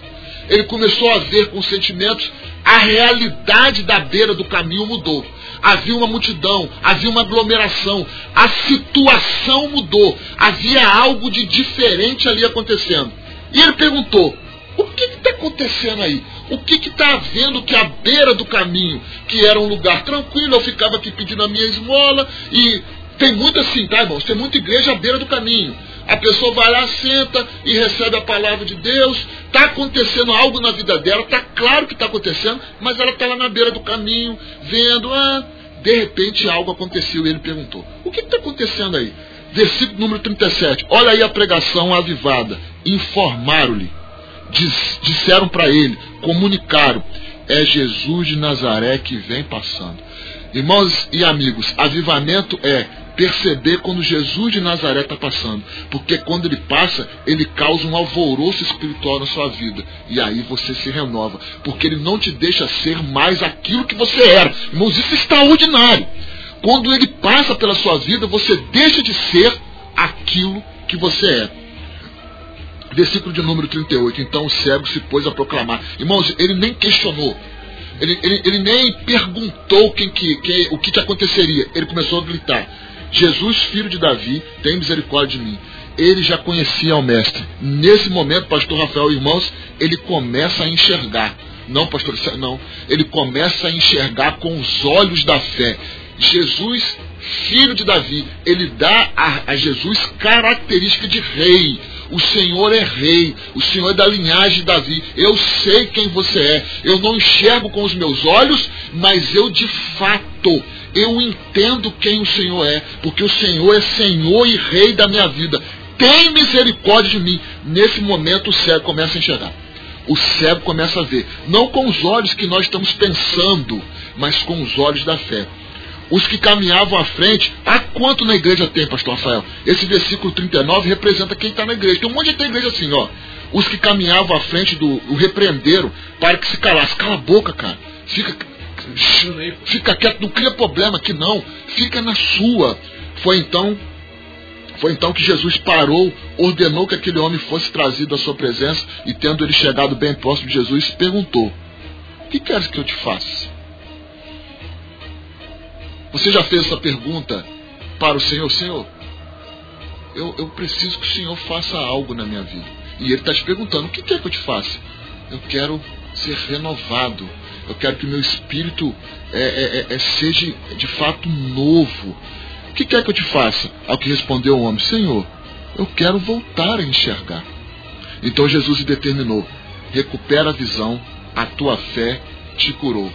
ele começou a ver com os sentimentos, a realidade da beira do caminho mudou. Havia uma multidão, havia uma aglomeração, a situação mudou, havia algo de diferente ali acontecendo. E ele perguntou: o que está acontecendo aí? O que está havendo que à beira do caminho, que era um lugar tranquilo, eu ficava aqui pedindo a minha esmola e tem muita assim, tá, irmãos? Tem muita igreja à beira do caminho. A pessoa vai lá, senta e recebe a palavra de Deus. Está acontecendo algo na vida dela, está claro que está acontecendo, mas ela está lá na beira do caminho, vendo, ah, de repente algo aconteceu e ele perguntou: O que está acontecendo aí? Versículo número 37. Olha aí a pregação avivada. Informaram-lhe, disseram para ele, comunicaram: É Jesus de Nazaré que vem passando. Irmãos e amigos, avivamento é perceber quando Jesus de Nazaré está passando. Porque quando ele passa, ele causa um alvoroço espiritual na sua vida. E aí você se renova. Porque ele não te deixa ser mais aquilo que você era. Irmãos, isso é extraordinário. Quando ele passa pela sua vida, você deixa de ser aquilo que você é. Versículo de número 38. Então o cego se pôs a proclamar. Irmãos, ele nem questionou. Ele, ele, ele nem perguntou quem que, quem, o que, que aconteceria. Ele começou a gritar. Jesus, filho de Davi, tem misericórdia de mim. Ele já conhecia o Mestre. Nesse momento, pastor Rafael, irmãos, ele começa a enxergar. Não, pastor, não. Ele começa a enxergar com os olhos da fé. Jesus, filho de Davi, ele dá a, a Jesus característica de rei. O Senhor é rei, o Senhor é da linhagem de Davi. Eu sei quem você é. Eu não enxergo com os meus olhos, mas eu de fato eu entendo quem o Senhor é, porque o Senhor é Senhor e Rei da minha vida. Tem misericórdia de mim. Nesse momento o cego começa a enxergar. O cego começa a ver, não com os olhos que nós estamos pensando, mas com os olhos da fé. Os que caminhavam à frente. Há quanto na igreja tem, pastor Rafael? Esse versículo 39 representa quem está na igreja. Tem um monte de igreja assim, ó. Os que caminhavam à frente do o repreenderam para que se calasse. Cala a boca, cara. Fica, fica quieto, não cria problema aqui não. Fica na sua. Foi então foi então que Jesus parou, ordenou que aquele homem fosse trazido à sua presença e, tendo ele chegado bem próximo de Jesus, perguntou: que queres que eu te faça? Você já fez essa pergunta para o Senhor? Senhor, eu, eu preciso que o Senhor faça algo na minha vida. E Ele está te perguntando: O que quer que eu te faça? Eu quero ser renovado. Eu quero que o meu espírito é, é, é, é seja de fato novo que quer que eu te faça? Ao que respondeu o homem: Senhor, eu quero voltar a enxergar. Então Jesus determinou: recupera a visão, a tua fé te curou.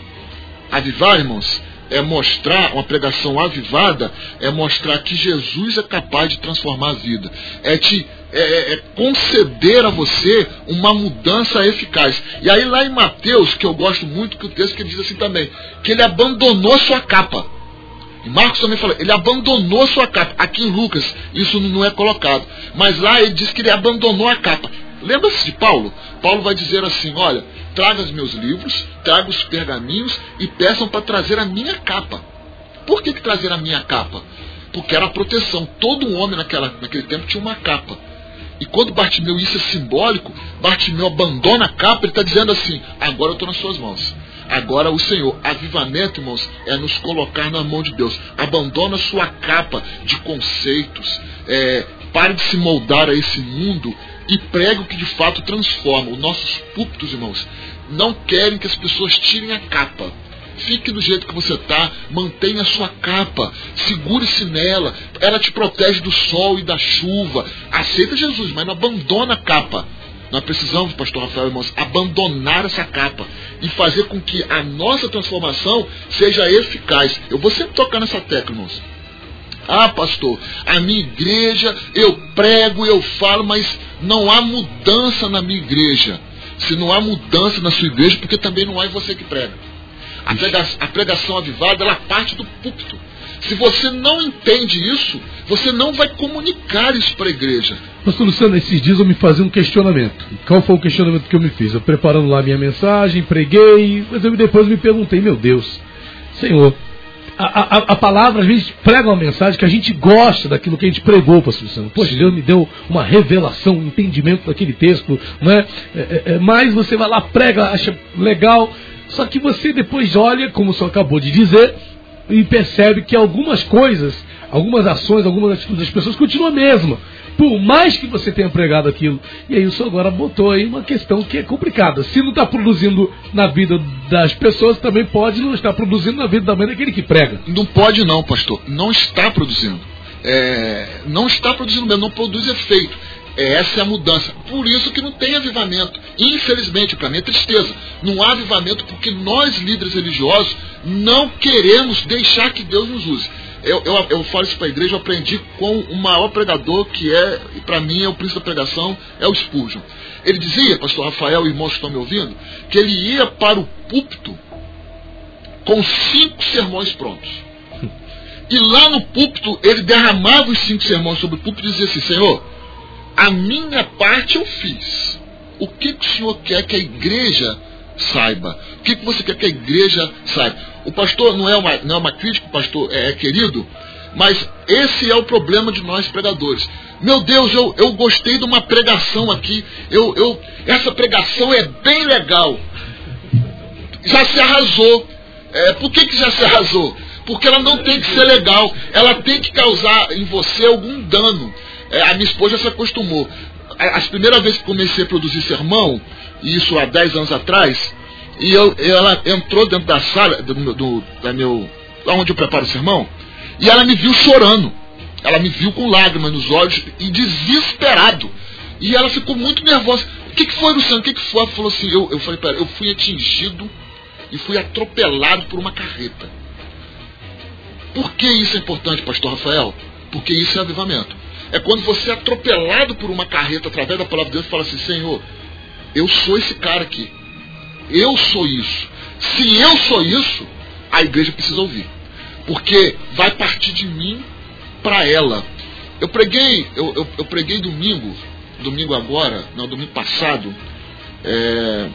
Avivar, irmãos, é mostrar, uma pregação avivada, é mostrar que Jesus é capaz de transformar a vida. É te é, é, é conceder a você uma mudança eficaz. E aí lá em Mateus, que eu gosto muito, que o texto que diz assim também, que ele abandonou sua capa. E Marcos também fala, ele abandonou sua capa. Aqui em Lucas, isso não é colocado. Mas lá ele diz que ele abandonou a capa. Lembra-se de Paulo? Paulo vai dizer assim: olha, traga os meus livros, traga os pergaminhos e peçam para trazer a minha capa. Por que, que trazer a minha capa? Porque era a proteção. Todo homem naquela, naquele tempo tinha uma capa. E quando Bartimeu, isso é simbólico, Bartimeu abandona a capa, ele está dizendo assim: agora eu estou nas suas mãos. Agora o Senhor, avivamento, irmãos, é nos colocar na mão de Deus. Abandona sua capa de conceitos. É, pare de se moldar a esse mundo e pregue o que de fato transforma. Os nossos púlpitos, irmãos, não querem que as pessoas tirem a capa. Fique do jeito que você está, mantenha a sua capa, segure-se nela, ela te protege do sol e da chuva. Aceita Jesus, mas não abandona a capa. Nós precisamos, pastor Rafael, irmãos, abandonar essa capa e fazer com que a nossa transformação seja eficaz. Eu vou sempre tocar nessa tecla, irmãos. Ah, pastor, a minha igreja, eu prego, eu falo, mas não há mudança na minha igreja. Se não há mudança na sua igreja, porque também não em você que prega. A pregação, a pregação avivada, ela parte do púlpito. Se você não entende isso, você não vai comunicar isso para a igreja. Pastor Luciano, esses dias eu me fazia um questionamento. Qual foi o questionamento que eu me fiz? Eu preparando lá minha mensagem, preguei, mas eu depois me perguntei, meu Deus, Senhor, a, a, a, palavra, às vezes, prega uma mensagem que a gente gosta daquilo que a gente pregou, pastor Luciano. Poxa, Deus me deu uma revelação, um entendimento daquele texto, né? É, é, é, mas você vai lá, prega, acha legal, só que você depois olha, como o senhor acabou de dizer, e percebe que algumas coisas, algumas ações, algumas atitudes das pessoas continuam a mesma. Por mais que você tenha pregado aquilo. E aí o senhor agora botou aí uma questão que é complicada. Se não está produzindo na vida das pessoas, também pode não estar produzindo na vida também daquele que prega. Não pode não, pastor. Não está produzindo. É, não está produzindo mesmo, não produz efeito. É, essa é a mudança. Por isso que não tem avivamento. Infelizmente, para mim é tristeza. Não há avivamento porque nós, líderes religiosos, não queremos deixar que Deus nos use. Eu, eu, eu falo isso para a igreja, eu aprendi com o maior pregador que é, e para mim é o príncipe da pregação, é o Spurgeon. Ele dizia, pastor Rafael e irmãos que estão me ouvindo, que ele ia para o púlpito com cinco sermões prontos. E lá no púlpito, ele derramava os cinco sermões sobre o púlpito e dizia assim, Senhor, a minha parte eu fiz. O que, que o senhor quer que a igreja saiba? O que, que você quer que a igreja saiba? O pastor não é uma, não é uma crítica, o pastor é, é querido, mas esse é o problema de nós pregadores. Meu Deus, eu, eu gostei de uma pregação aqui. Eu, eu, essa pregação é bem legal. Já se arrasou. É, por que, que já se arrasou? Porque ela não tem que ser legal. Ela tem que causar em você algum dano. É, a minha esposa se acostumou. As primeiras vezes que comecei a produzir sermão, isso há 10 anos atrás, e eu, ela entrou dentro da sala, do, do, da meu, onde eu preparo o sermão, e ela me viu chorando. Ela me viu com lágrimas nos olhos e desesperado. E ela ficou muito nervosa. O que, que foi, Luciano? O que, que foi? Ela falou assim: eu, eu falei para ela, eu fui atingido e fui atropelado por uma carreta. Por que isso é importante, pastor Rafael? Porque isso é avivamento. É quando você é atropelado por uma carreta através da palavra de Deus e fala assim: Senhor, eu sou esse cara aqui. Eu sou isso. Se eu sou isso, a igreja precisa ouvir. porque vai partir de mim para ela. Eu preguei, eu, eu, eu, preguei domingo, domingo agora, não, domingo passado, é,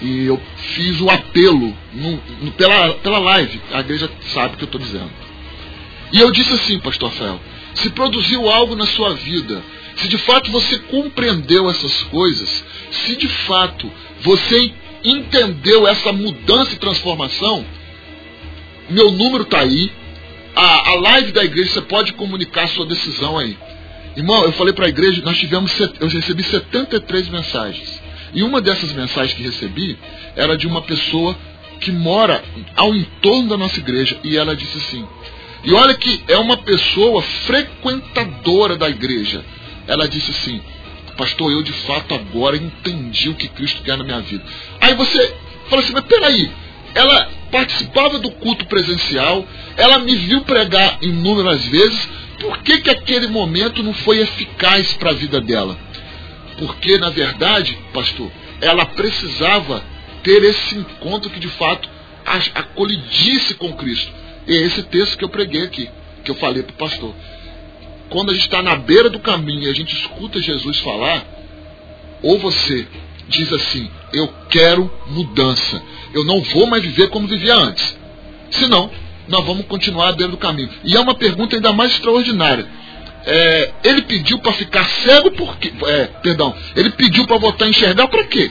e eu fiz o apelo no, no, pela, pela live, a igreja sabe o que eu estou dizendo. E eu disse assim, pastor Rafael, se produziu algo na sua vida, se de fato você compreendeu essas coisas, se de fato você entendeu essa mudança e transformação, meu número está aí, a, a live da igreja, você pode comunicar sua decisão aí. Irmão, eu falei para a igreja, nós tivemos, eu recebi 73 mensagens. E uma dessas mensagens que recebi era de uma pessoa que mora ao entorno da nossa igreja. E ela disse assim: e olha que é uma pessoa frequentadora da igreja. Ela disse assim: Pastor, eu de fato agora entendi o que Cristo quer na minha vida. Aí você fala assim: Mas peraí, ela participava do culto presencial, ela me viu pregar inúmeras vezes, por que, que aquele momento não foi eficaz para a vida dela? Porque, na verdade, pastor, ela precisava ter esse encontro que de fato a, a colidisse com Cristo. E é esse texto que eu preguei aqui, que eu falei para o pastor. Quando a gente está na beira do caminho e a gente escuta Jesus falar, ou você diz assim: Eu quero mudança, eu não vou mais viver como vivia antes. Senão, nós vamos continuar à beira do caminho. E é uma pergunta ainda mais extraordinária. É, ele pediu para ficar cego porque. É, perdão, ele pediu para voltar a enxergar para quê?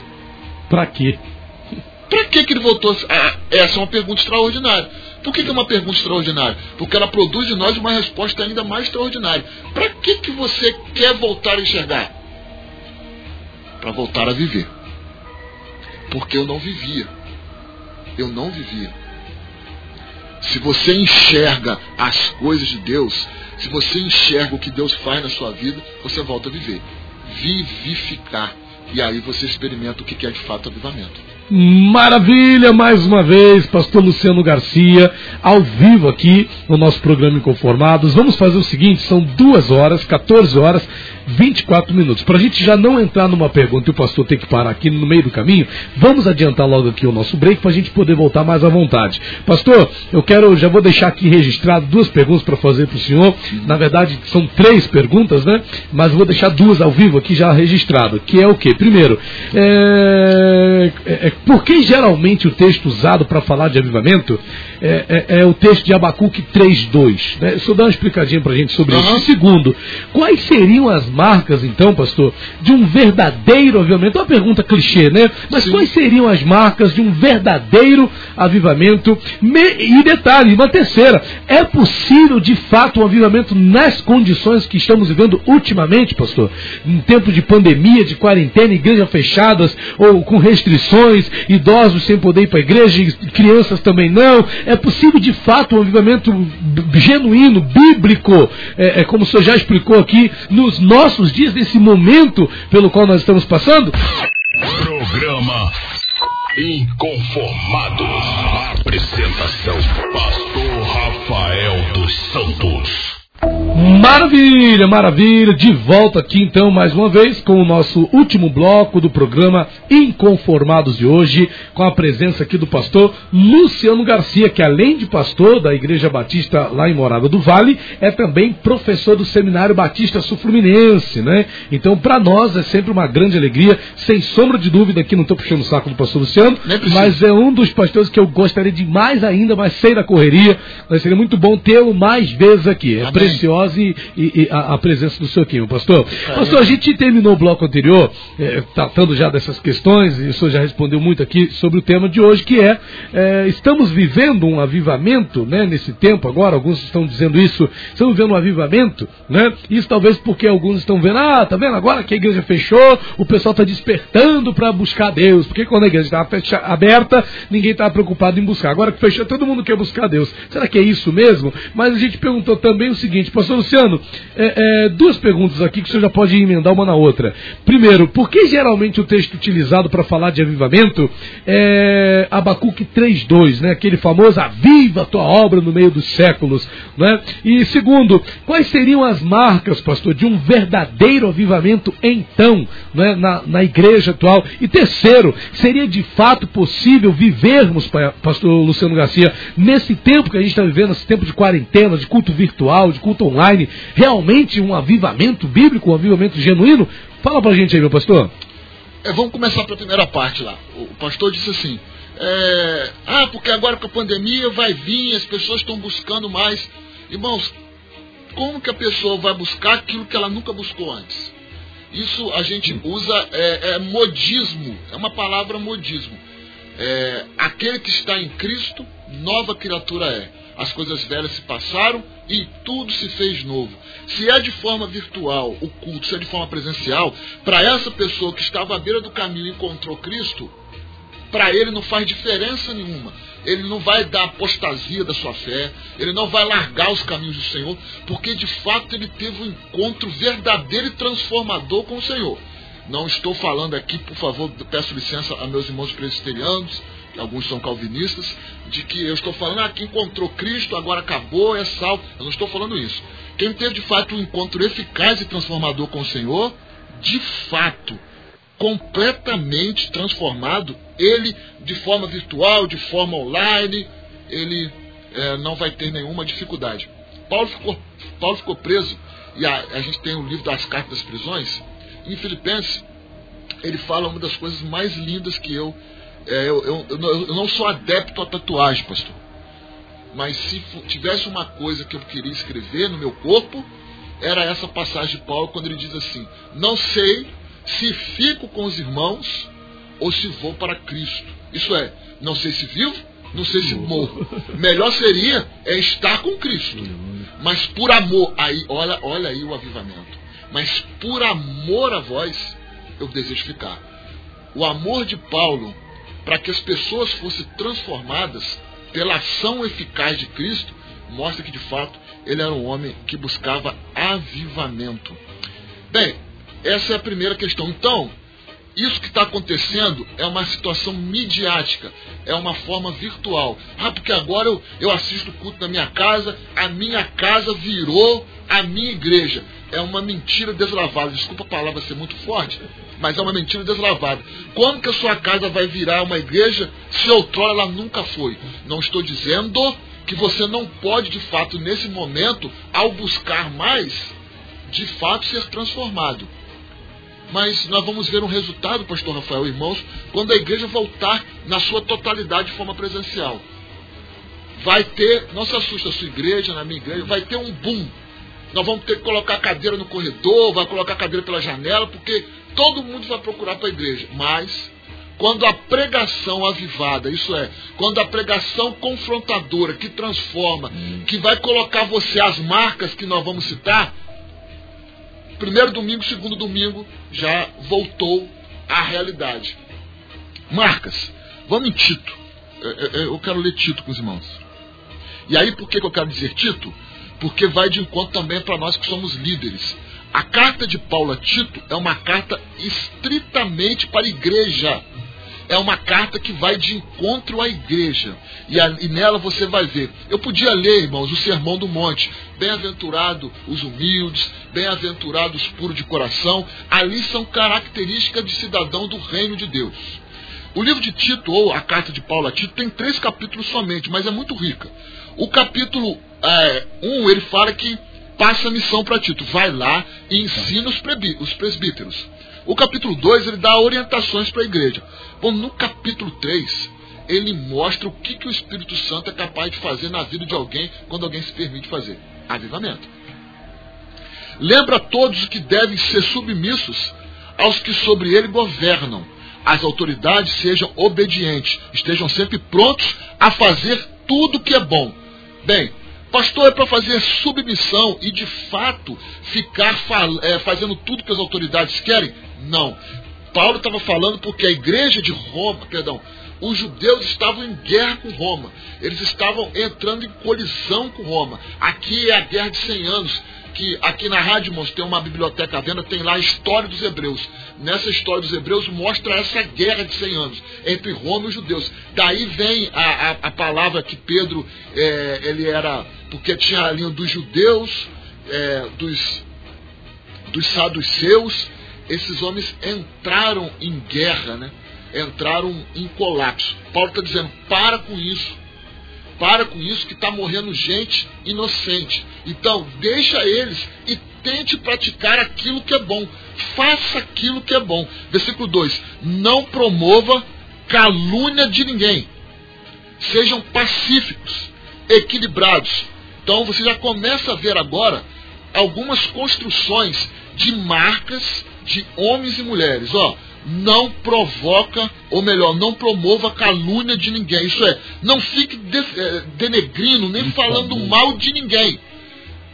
Para quê? Para que ele voltou? Ah, essa é uma pergunta extraordinária. Por que, que é uma pergunta extraordinária? Porque ela produz de nós uma resposta ainda mais extraordinária. Para que, que você quer voltar a enxergar? Para voltar a viver. Porque eu não vivia. Eu não vivia. Se você enxerga as coisas de Deus, se você enxerga o que Deus faz na sua vida, você volta a viver. Vivificar. E aí você experimenta o que é de fato avivamento. Maravilha, mais uma vez, pastor Luciano Garcia, ao vivo aqui no nosso programa Inconformados. Vamos fazer o seguinte: são duas horas, 14 horas, 24 minutos. Para a gente já não entrar numa pergunta e o pastor ter que parar aqui no meio do caminho, vamos adiantar logo aqui o nosso break para a gente poder voltar mais à vontade. Pastor, eu quero, já vou deixar aqui registrado duas perguntas para fazer para o senhor. Na verdade, são três perguntas, né? Mas vou deixar duas ao vivo aqui já registrado. Que é o quê? Primeiro, é, é, é por que geralmente o texto usado para falar de avivamento é, é, é, o texto de Abacuque 3.2? Né? Só dá uma explicadinha para a gente sobre uhum. isso. E segundo, quais seriam as marcas, então, pastor, de um verdadeiro avivamento? É uma pergunta clichê, né? Mas Sim. quais seriam as marcas de um verdadeiro avivamento? E detalhe, uma terceira, é possível de fato um avivamento nas condições que estamos vivendo ultimamente, pastor? Em tempo de pandemia, de quarentena, igrejas fechadas ou com restrições, idosos sem poder ir para a igreja, crianças também não. É possível de fato um avivamento genuíno, bíblico, é, é, como o senhor já explicou aqui, nos nossos dias, nesse momento pelo qual nós estamos passando? Programa Inconformados. Apresentação: Pastor Rafael dos Santos. Maravilha, maravilha. De volta aqui então mais uma vez com o nosso último bloco do programa Inconformados de hoje, com a presença aqui do pastor Luciano Garcia, que além de pastor da Igreja Batista lá em Morada do Vale, é também professor do Seminário Batista Sul-Fluminense, né? Então para nós é sempre uma grande alegria, sem sombra de dúvida, aqui não estou puxando o saco do pastor Luciano, mas é um dos pastores que eu gostaria de mais ainda, mas sem da correria, mas seria muito bom tê-lo mais vezes aqui. É e, e, e a, a, presença do seu time, pastor. Pastor, a gente terminou o bloco anterior, é, tratando já dessas questões, e o senhor já respondeu muito aqui sobre o tema de hoje, que é, é estamos vivendo um avivamento, né, nesse tempo agora, alguns estão dizendo isso, estamos vivendo um avivamento, né? Isso talvez porque alguns estão vendo, ah, tá vendo agora que a igreja fechou, o pessoal está despertando para buscar Deus, porque quando a igreja estava aberta, ninguém estava preocupado em buscar. Agora que fechou, todo mundo quer buscar Deus. Será que é isso mesmo? Mas a gente perguntou também o seguinte, pastor Luciano, é, é, duas perguntas aqui que o senhor já pode emendar uma na outra. Primeiro, por que geralmente o texto utilizado para falar de avivamento é Abacuque 3.2, né? aquele famoso aviva tua obra no meio dos séculos? Né? E segundo, quais seriam as marcas, pastor, de um verdadeiro avivamento então, né? na, na igreja atual? E terceiro, seria de fato possível vivermos, pastor Luciano Garcia, nesse tempo que a gente está vivendo, esse tempo de quarentena, de culto virtual, de culto online, realmente um avivamento bíblico, um avivamento genuíno? Fala pra gente aí, meu pastor. É, vamos começar pela primeira parte lá. O pastor disse assim: é, ah, porque agora com a pandemia vai vir, as pessoas estão buscando mais. Irmãos, como que a pessoa vai buscar aquilo que ela nunca buscou antes? Isso a gente usa, é, é modismo, é uma palavra modismo. É, aquele que está em Cristo, nova criatura é. As coisas velhas se passaram e tudo se fez novo. Se é de forma virtual o culto, se é de forma presencial, para essa pessoa que estava à beira do caminho e encontrou Cristo, para ele não faz diferença nenhuma. Ele não vai dar apostasia da sua fé, ele não vai largar os caminhos do Senhor, porque de fato ele teve um encontro verdadeiro e transformador com o Senhor. Não estou falando aqui, por favor, peço licença a meus irmãos presbiterianos, alguns são calvinistas, de que eu estou falando, ah, que encontrou Cristo, agora acabou, é salvo. Eu não estou falando isso. Quem teve de fato um encontro eficaz e transformador com o Senhor, de fato, completamente transformado, ele, de forma virtual, de forma online, ele é, não vai ter nenhuma dificuldade. Paulo ficou, Paulo ficou preso, e a, a gente tem o livro das cartas das prisões, em Filipenses, ele fala uma das coisas mais lindas que eu. É, eu, eu, eu, não sou adepto a tatuagem, pastor. Mas se tivesse uma coisa que eu queria escrever no meu corpo, era essa passagem de Paulo, quando ele diz assim: Não sei se fico com os irmãos ou se vou para Cristo. Isso é, não sei se vivo, não sei se morro. Melhor seria é estar com Cristo. Mas por amor, aí, olha, olha aí o avivamento mas por amor a vós eu desejo ficar. O amor de Paulo para que as pessoas fossem transformadas pela ação eficaz de Cristo mostra que de fato ele era um homem que buscava avivamento. Bem, essa é a primeira questão. Então, isso que está acontecendo é uma situação midiática, é uma forma virtual. Ah, porque agora eu, eu assisto o culto na minha casa, a minha casa virou a minha igreja é uma mentira deslavada. Desculpa a palavra ser muito forte, mas é uma mentira deslavada. Quando que a sua casa vai virar uma igreja se outrora ela nunca foi? Não estou dizendo que você não pode, de fato, nesse momento, ao buscar mais, de fato ser transformado. Mas nós vamos ver um resultado, pastor Rafael, irmãos, quando a igreja voltar na sua totalidade de forma presencial. Vai ter, não se assusta a sua igreja, na minha igreja, vai ter um boom nós vamos ter que colocar cadeira no corredor, vai colocar cadeira pela janela, porque todo mundo vai procurar para a igreja. Mas, quando a pregação avivada, isso é, quando a pregação confrontadora, que transforma, hum. que vai colocar você as marcas que nós vamos citar, primeiro domingo, segundo domingo, já voltou à realidade. Marcas. Vamos em Tito. Eu quero ler Tito com os irmãos. E aí, por que eu quero dizer Tito? Porque vai de encontro também para nós que somos líderes. A carta de Paulo a Tito é uma carta estritamente para a igreja. É uma carta que vai de encontro à igreja. E, a, e nela você vai ver. Eu podia ler, irmãos, o Sermão do Monte. Bem-aventurado os humildes, bem-aventurados os puros de coração. Ali são características de cidadão do reino de Deus. O livro de Tito, ou a carta de Paulo a Tito, tem três capítulos somente, mas é muito rica. O capítulo 1, é, um, ele fala que passa a missão para Tito, vai lá e ensina os, os presbíteros. O capítulo 2, ele dá orientações para a igreja. Bom, no capítulo 3, ele mostra o que, que o Espírito Santo é capaz de fazer na vida de alguém quando alguém se permite fazer. Avivamento. Lembra a todos que devem ser submissos aos que sobre ele governam. As autoridades sejam obedientes, estejam sempre prontos a fazer tudo que é bom. Bem, pastor é para fazer submissão e de fato ficar é, fazendo tudo que as autoridades querem? Não. Paulo estava falando porque a igreja de Roma, perdão, os judeus estavam em guerra com Roma. Eles estavam entrando em colisão com Roma. Aqui é a guerra de 100 anos. Que aqui na Rádio Mons tem uma biblioteca à venda, tem lá a história dos hebreus. Nessa história dos hebreus mostra essa guerra de 100 anos entre Roma e os judeus. Daí vem a, a, a palavra que Pedro, é, ele era, porque tinha a linha dos judeus, é, dos, dos saduceus, esses homens entraram em guerra, né? entraram em colapso. Paulo está dizendo, para com isso. Para com isso que está morrendo gente inocente. Então, deixa eles e tente praticar aquilo que é bom. Faça aquilo que é bom. Versículo 2: Não promova calúnia de ninguém. Sejam pacíficos, equilibrados. Então você já começa a ver agora algumas construções de marcas de homens e mulheres. Ó, não provoca, ou melhor, não promova calúnia de ninguém. Isso é, não fique de, é, denegrindo, nem falando mal de ninguém.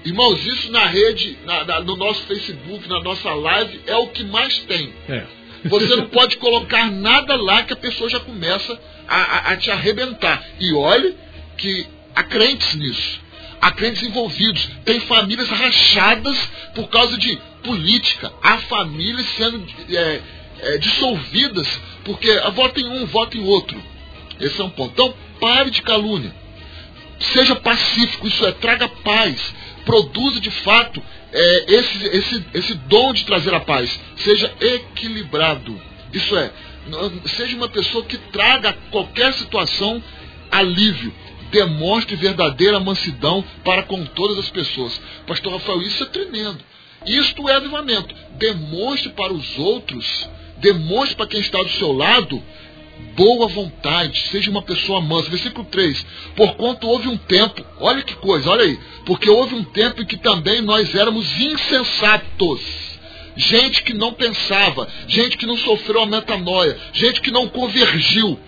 Irmãos, isso na rede, na, na, no nosso Facebook, na nossa live, é o que mais tem. É. Você não [laughs] pode colocar nada lá que a pessoa já começa a, a, a te arrebentar. E olhe que há crentes nisso. Há crentes envolvidos. Tem famílias rachadas por causa de política. Há famílias sendo é, é, dissolvidas porque vota em um, vota em outro. Esse é um ponto. Então, pare de calúnia. Seja pacífico, isso é, traga paz. Produza de fato é, esse, esse, esse dom de trazer a paz. Seja equilibrado. Isso é, seja uma pessoa que traga qualquer situação alívio. Demonstre verdadeira mansidão para com todas as pessoas. Pastor Rafael, isso é tremendo. Isto é avivamento. Demonstre para os outros, demonstre para quem está do seu lado boa vontade, seja uma pessoa mansa. Versículo 3: Porquanto houve um tempo, olha que coisa, olha aí, porque houve um tempo em que também nós éramos insensatos. Gente que não pensava, gente que não sofreu a metanoia, gente que não convergiu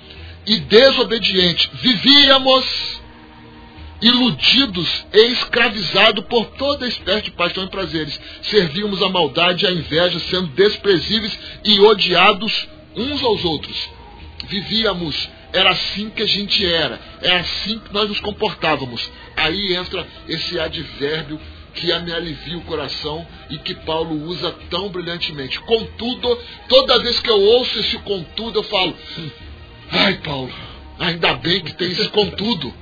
e desobediente. Vivíamos iludidos e escravizados por toda espécie de paixão e prazeres. Servíamos a maldade e a inveja, sendo desprezíveis e odiados uns aos outros. Vivíamos, era assim que a gente era, é assim que nós nos comportávamos. Aí entra esse advérbio que me alivia o coração e que Paulo usa tão brilhantemente. Contudo, toda vez que eu ouço esse contudo, eu falo: ai, Paulo, ainda bem que tem esse contudo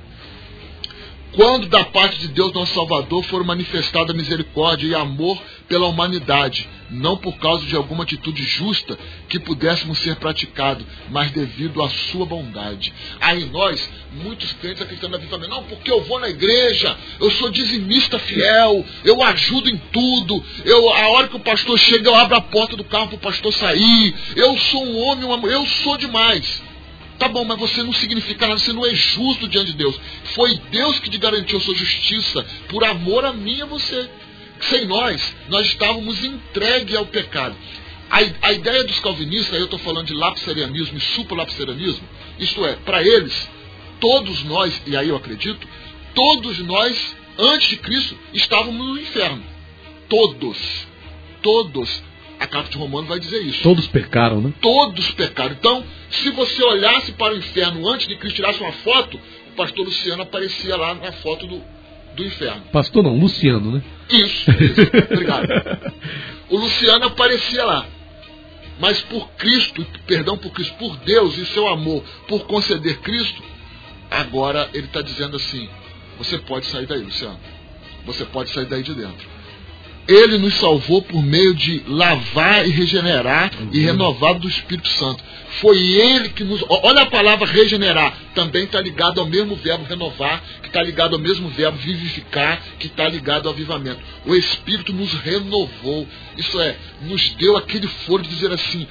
quando da parte de Deus nosso Salvador for manifestada misericórdia e amor pela humanidade, não por causa de alguma atitude justa que pudéssemos ser praticado, mas devido à sua bondade. Aí nós, muitos crentes acreditando na vida, não, porque eu vou na igreja, eu sou dizimista fiel, eu ajudo em tudo, eu, a hora que o pastor chega, eu abro a porta do carro para o pastor sair, eu sou um homem, uma, eu sou demais. Tá bom, mas você não significa nada, você não é justo diante de Deus. Foi Deus que te garantiu a sua justiça por amor a mim e a você. Sem nós, nós estávamos entregues ao pecado. A, a ideia dos calvinistas, aí eu estou falando de lapsarianismo e supralapsarianismo, isto é, para eles, todos nós, e aí eu acredito, todos nós, antes de Cristo, estávamos no inferno. Todos. Todos a carta de Romano vai dizer isso. Todos pecaram, né? Todos pecaram. Então, se você olhasse para o inferno antes de Cristo tirasse uma foto, o pastor Luciano aparecia lá na foto do, do inferno. Pastor não, Luciano, né? Isso, isso. obrigado. O Luciano aparecia lá. Mas por Cristo, perdão por Cristo, por Deus e seu amor, por conceder Cristo, agora ele está dizendo assim: você pode sair daí, Luciano. Você pode sair daí de dentro. Ele nos salvou por meio de lavar e regenerar uhum. e renovar do Espírito Santo. Foi Ele que nos. Olha a palavra regenerar. Também está ligado ao mesmo verbo renovar, que está ligado ao mesmo verbo vivificar, que está ligado ao avivamento. O Espírito nos renovou. Isso é, nos deu aquele foro de dizer assim: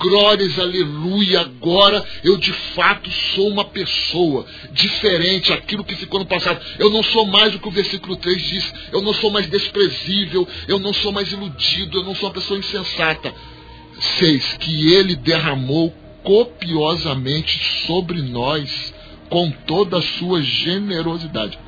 glórias, aleluia, agora eu de fato sou uma pessoa diferente, aquilo que ficou no passado. Eu não sou mais o que o versículo 3 diz, eu não sou mais desprezível, eu não sou mais iludido, eu não sou uma pessoa insensata. 6. Que ele derramou copiosamente sobre nós com toda a sua generosidade.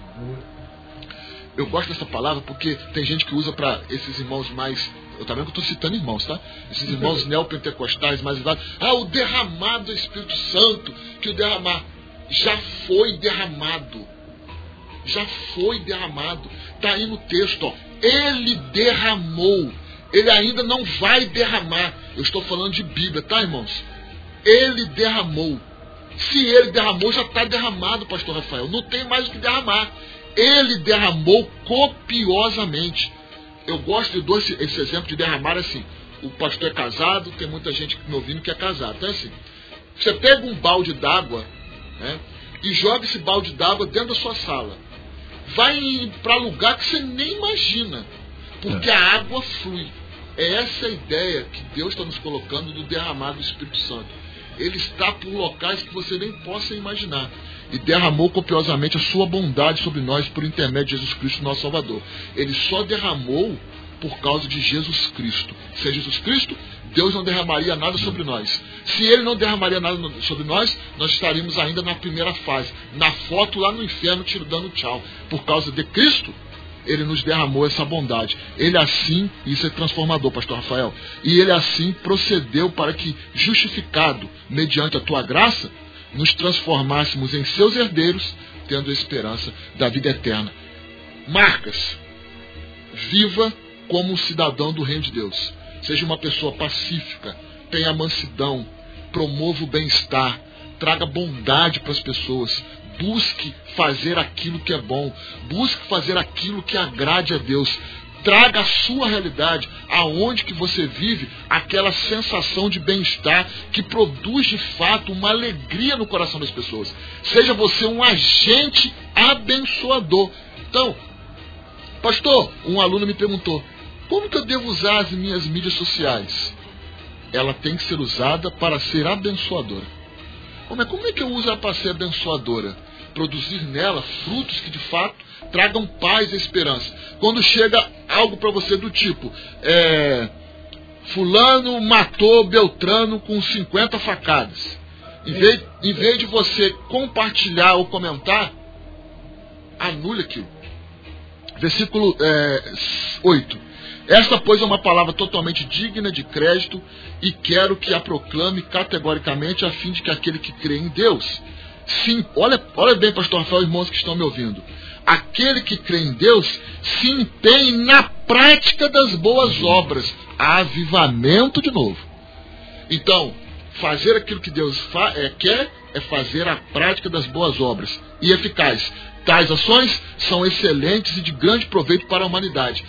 Eu gosto dessa palavra porque tem gente que usa para esses irmãos mais eu também estou citando irmãos, tá? Esses irmãos [laughs] neopentecostais mais elevados. Ah, o derramado do Espírito Santo, que o derramar já foi derramado. Já foi derramado. Está aí no texto, ó. Ele derramou. Ele ainda não vai derramar. Eu estou falando de Bíblia, tá, irmãos? Ele derramou. Se ele derramou, já está derramado, pastor Rafael. Não tem mais o que derramar. Ele derramou copiosamente. Eu gosto de dar esse, esse exemplo de derramar assim. O pastor é casado, tem muita gente me ouvindo que é casado. Então é assim. Você pega um balde d'água né, e joga esse balde d'água dentro da sua sala. Vai para lugar que você nem imagina. Porque É. a água flui. É essa a ideia que Deus está nos colocando do derramar do Espírito Santo. Ele está por locais que você nem possa imaginar. E derramou copiosamente a sua bondade sobre nós por intermédio de Jesus Cristo, nosso Salvador. Ele só derramou por causa de Jesus Cristo. Sem Jesus Cristo, Deus não derramaria nada sobre nós. Se Ele não derramaria nada sobre nós, nós estaríamos ainda na primeira fase, na foto lá no inferno, te dando tchau. Por causa de Cristo, ele nos derramou essa bondade. Ele assim, isso é transformador, pastor Rafael, e ele assim procedeu para que, justificado mediante a tua graça, nos transformássemos em seus herdeiros, tendo a esperança da vida eterna. Marcas. Viva como um cidadão do reino de Deus. Seja uma pessoa pacífica, tenha mansidão, promova o bem-estar, traga bondade para as pessoas, busque fazer aquilo que é bom, busque fazer aquilo que agrade a Deus. Traga a sua realidade, aonde que você vive, aquela sensação de bem-estar que produz de fato uma alegria no coração das pessoas. Seja você um agente abençoador. Então, pastor, um aluno me perguntou: como que eu devo usar as minhas mídias sociais? Ela tem que ser usada para ser abençoadora. É, como é que eu uso ela para ser abençoadora? Produzir nela frutos que de fato tragam paz e esperança. Quando chega algo para você do tipo, é, fulano matou Beltrano com 50 facadas. Em vez, em vez de você compartilhar ou comentar, anule aquilo. Versículo é, 8. Esta, pois, é uma palavra totalmente digna de crédito e quero que a proclame categoricamente a fim de que aquele que crê em Deus. Sim, olha, olha bem, pastor Rafael irmãos que estão me ouvindo. Aquele que crê em Deus se empenhe na prática das boas obras. Avivamento de novo. Então, fazer aquilo que Deus é, quer é fazer a prática das boas obras e eficaz. Tais ações são excelentes e de grande proveito para a humanidade.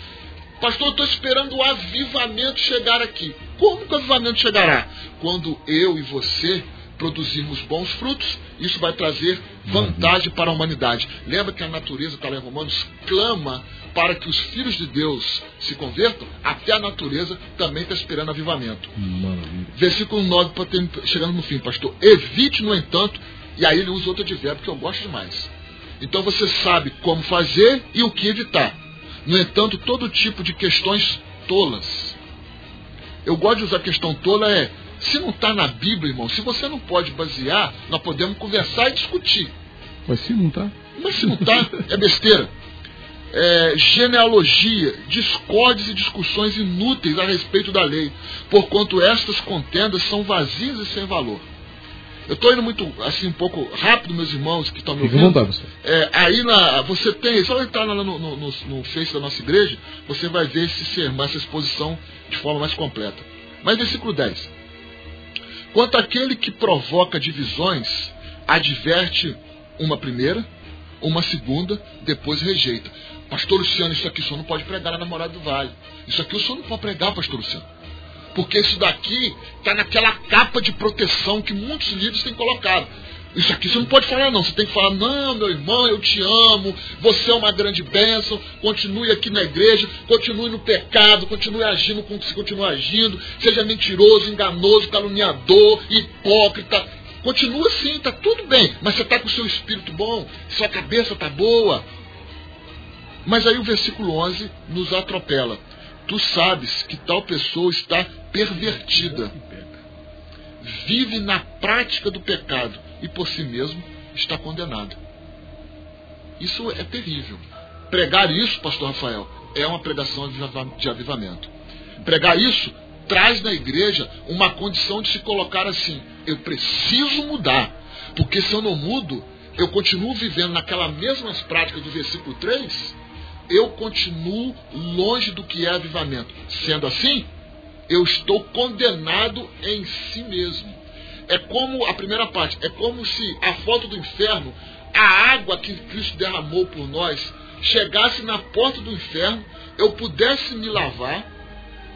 Pastor, eu estou esperando o avivamento chegar aqui. Como que o avivamento chegará? Quando eu e você produzirmos bons frutos, isso vai trazer vantagem para a humanidade. Lembra que a natureza, está lá em Romanos, clama para que os filhos de Deus se convertam? Até a natureza também está esperando avivamento. Maravilha. Versículo 9, para ter, chegando no fim, pastor. Evite, no entanto, e aí ele usa outro advérbio que eu gosto demais. Então você sabe como fazer e o que evitar. No entanto, todo tipo de questões tolas. Eu gosto de usar a questão tola é, se não está na Bíblia, irmão, se você não pode basear, nós podemos conversar e discutir. Mas se não tá. Mas se não está, é besteira. É, genealogia, discórdias e discussões inúteis a respeito da lei, porquanto estas contendas são vazias e sem valor. Eu estou indo muito, assim, um pouco rápido, meus irmãos que estão me ouvindo. vontade. É, aí na, você tem, só entrar lá no, no, no, no Face da nossa igreja, você vai ver esse sermão, essa exposição de forma mais completa. Mas versículo 10. Quanto àquele que provoca divisões, adverte uma primeira, uma segunda, depois rejeita. Pastor Luciano, isso aqui o senhor não pode pregar na namorada do vale. Isso aqui o senhor não pode pregar, pastor Luciano. Porque isso daqui está naquela capa de proteção que muitos líderes têm colocado. Isso aqui você não pode falar, não. Você tem que falar, não, meu irmão, eu te amo, você é uma grande bênção, continue aqui na igreja, continue no pecado, continue agindo como você continua agindo, seja mentiroso, enganoso, caluniador, hipócrita. Continua assim, está tudo bem, mas você está com o seu espírito bom, sua cabeça está boa. Mas aí o versículo 11 nos atropela. Tu sabes que tal pessoa está pervertida, vive na prática do pecado e por si mesmo está condenada. Isso é terrível. Pregar isso, pastor Rafael, é uma pregação de aviva- de avivamento. Pregar isso traz na igreja uma condição de se colocar assim: eu preciso mudar, porque se eu não mudo, eu continuo vivendo naquelas mesmas práticas do versículo 3, eu continuo longe do que é avivamento. Sendo assim, eu estou condenado em si mesmo. É como a primeira parte, é como se a foto do inferno, a água que Cristo derramou por nós, chegasse na porta do inferno, eu pudesse me lavar,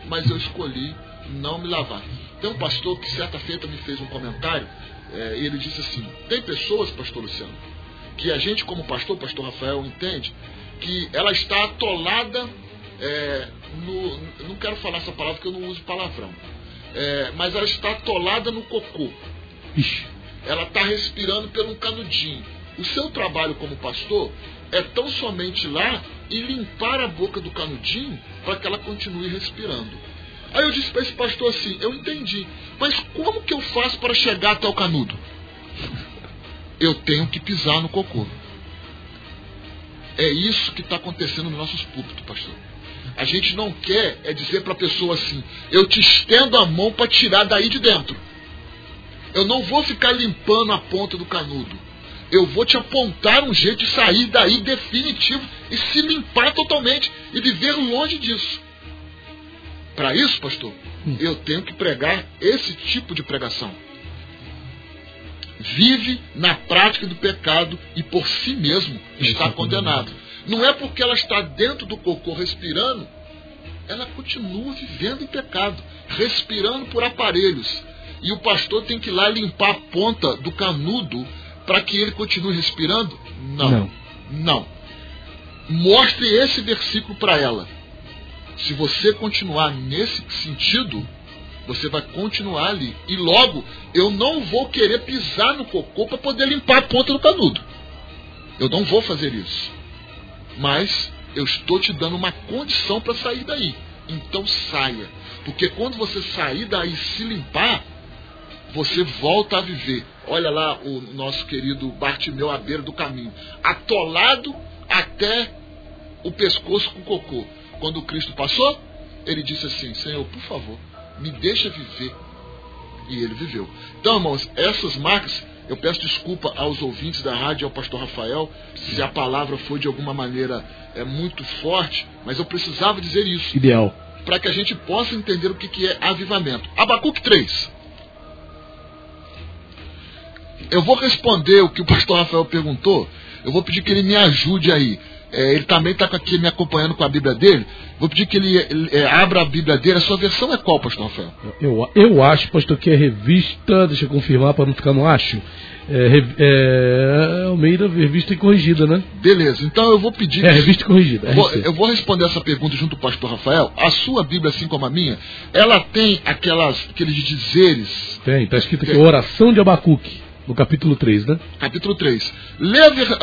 mas eu escolhi não me lavar. Tem um pastor que certa feita me fez um comentário, é, e ele disse assim: tem pessoas, pastor Luciano, que a gente, como pastor, pastor Rafael, entende que ela está atolada é, no. Não quero falar essa palavra porque eu não uso palavrão. É, mas ela está atolada no cocô. Ixi. Ela está respirando pelo canudinho. O seu trabalho como pastor é tão somente lá e limpar a boca do canudinho para que ela continue respirando. Aí eu disse para esse pastor assim: eu entendi, mas como que eu faço para chegar até o canudo? Eu tenho que pisar no cocô. É isso que está acontecendo nos nossos púlpitos, pastor. A gente não quer é dizer para a pessoa assim: eu te estendo a mão para tirar daí de dentro. Eu não vou ficar limpando a ponta do canudo. Eu vou te apontar um jeito de sair daí definitivo e se limpar totalmente e viver longe disso. Para isso, pastor, eu tenho que pregar esse tipo de pregação. Vive na prática do pecado e por si mesmo está condenado. Não é porque ela está dentro do cocô respirando, ela continua vivendo em pecado, respirando por aparelhos. E o pastor tem que ir lá limpar a ponta do canudo para que ele continue respirando? Não. Não. Não. Mostre esse versículo para ela. Se você continuar nesse sentido, você vai continuar ali. E logo, eu não vou querer pisar no cocô para poder limpar a ponta do canudo. Eu não vou fazer isso. Mas eu estou te dando uma condição para sair daí. Então saia. Porque quando você sair daí e se limpar, você volta a viver. Olha lá o nosso querido Bartimeu à beira do caminho, atolado até o pescoço com cocô. Quando Cristo passou, ele disse assim: Senhor, por favor, me deixa viver. E ele viveu. Então, irmãos, essas marcas, eu peço desculpa aos ouvintes da rádio, ao pastor Rafael, se a palavra foi de alguma maneira é, muito forte, mas eu precisava dizer isso. Ideal. Para que a gente possa entender o que, que é avivamento. Abacuque 3. Eu vou responder o que o pastor Rafael perguntou. Eu vou pedir que ele me ajude aí. É, ele também está aqui me acompanhando com a Bíblia dele. Vou pedir que ele, ele é, abra a Bíblia dele. A sua versão é qual, pastor Rafael? Eu, eu acho, pastor, que é revista. Deixa eu confirmar para não ficar no acho. É, é, Almeida, revista e corrigida, né? Beleza, então eu vou pedir. É, revista e corrigida. Vou, eu vou responder essa pergunta junto com o pastor Rafael. A sua Bíblia, assim como a minha, ela tem aquelas, aqueles dizeres. Tem, está escrito aqui, oração de Abacuque. No capítulo 3, né? Capítulo 3. Lê,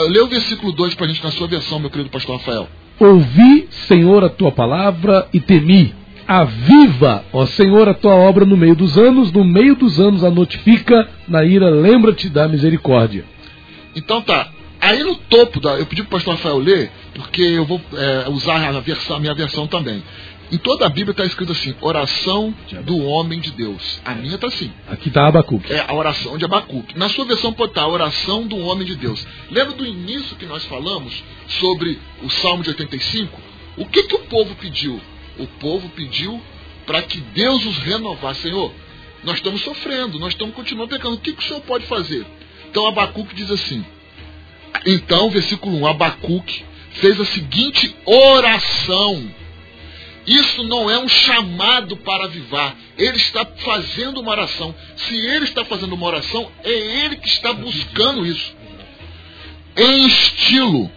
lê o versículo 2 para a gente na sua versão, meu querido pastor Rafael. Ouvi, Senhor, a tua palavra e temi. Aviva, ó Senhor, a tua obra no meio dos anos, no meio dos anos a notifica, na ira lembra-te da misericórdia. Então tá. Aí no topo da. Eu pedi para o pastor Rafael ler, porque eu vou é, usar a, versão, a minha versão também. Em toda a Bíblia está escrito assim: oração do homem de Deus. A minha está assim. Aqui está Abacuque. É a oração de Abacuque. Na sua versão pode estar a oração do homem de Deus. Lembra do início que nós falamos sobre o Salmo de 85? O que, que o povo pediu? O povo pediu para que Deus os renovasse. Senhor, nós estamos sofrendo, nós estamos continuando pecando. O que, que o Senhor pode fazer? Então Abacuque diz assim. Então, versículo 1, Abacuque fez a seguinte oração isso não é um chamado para avivar. Ele está fazendo uma oração. Se ele está fazendo uma oração, é ele que está buscando isso. Em estilo,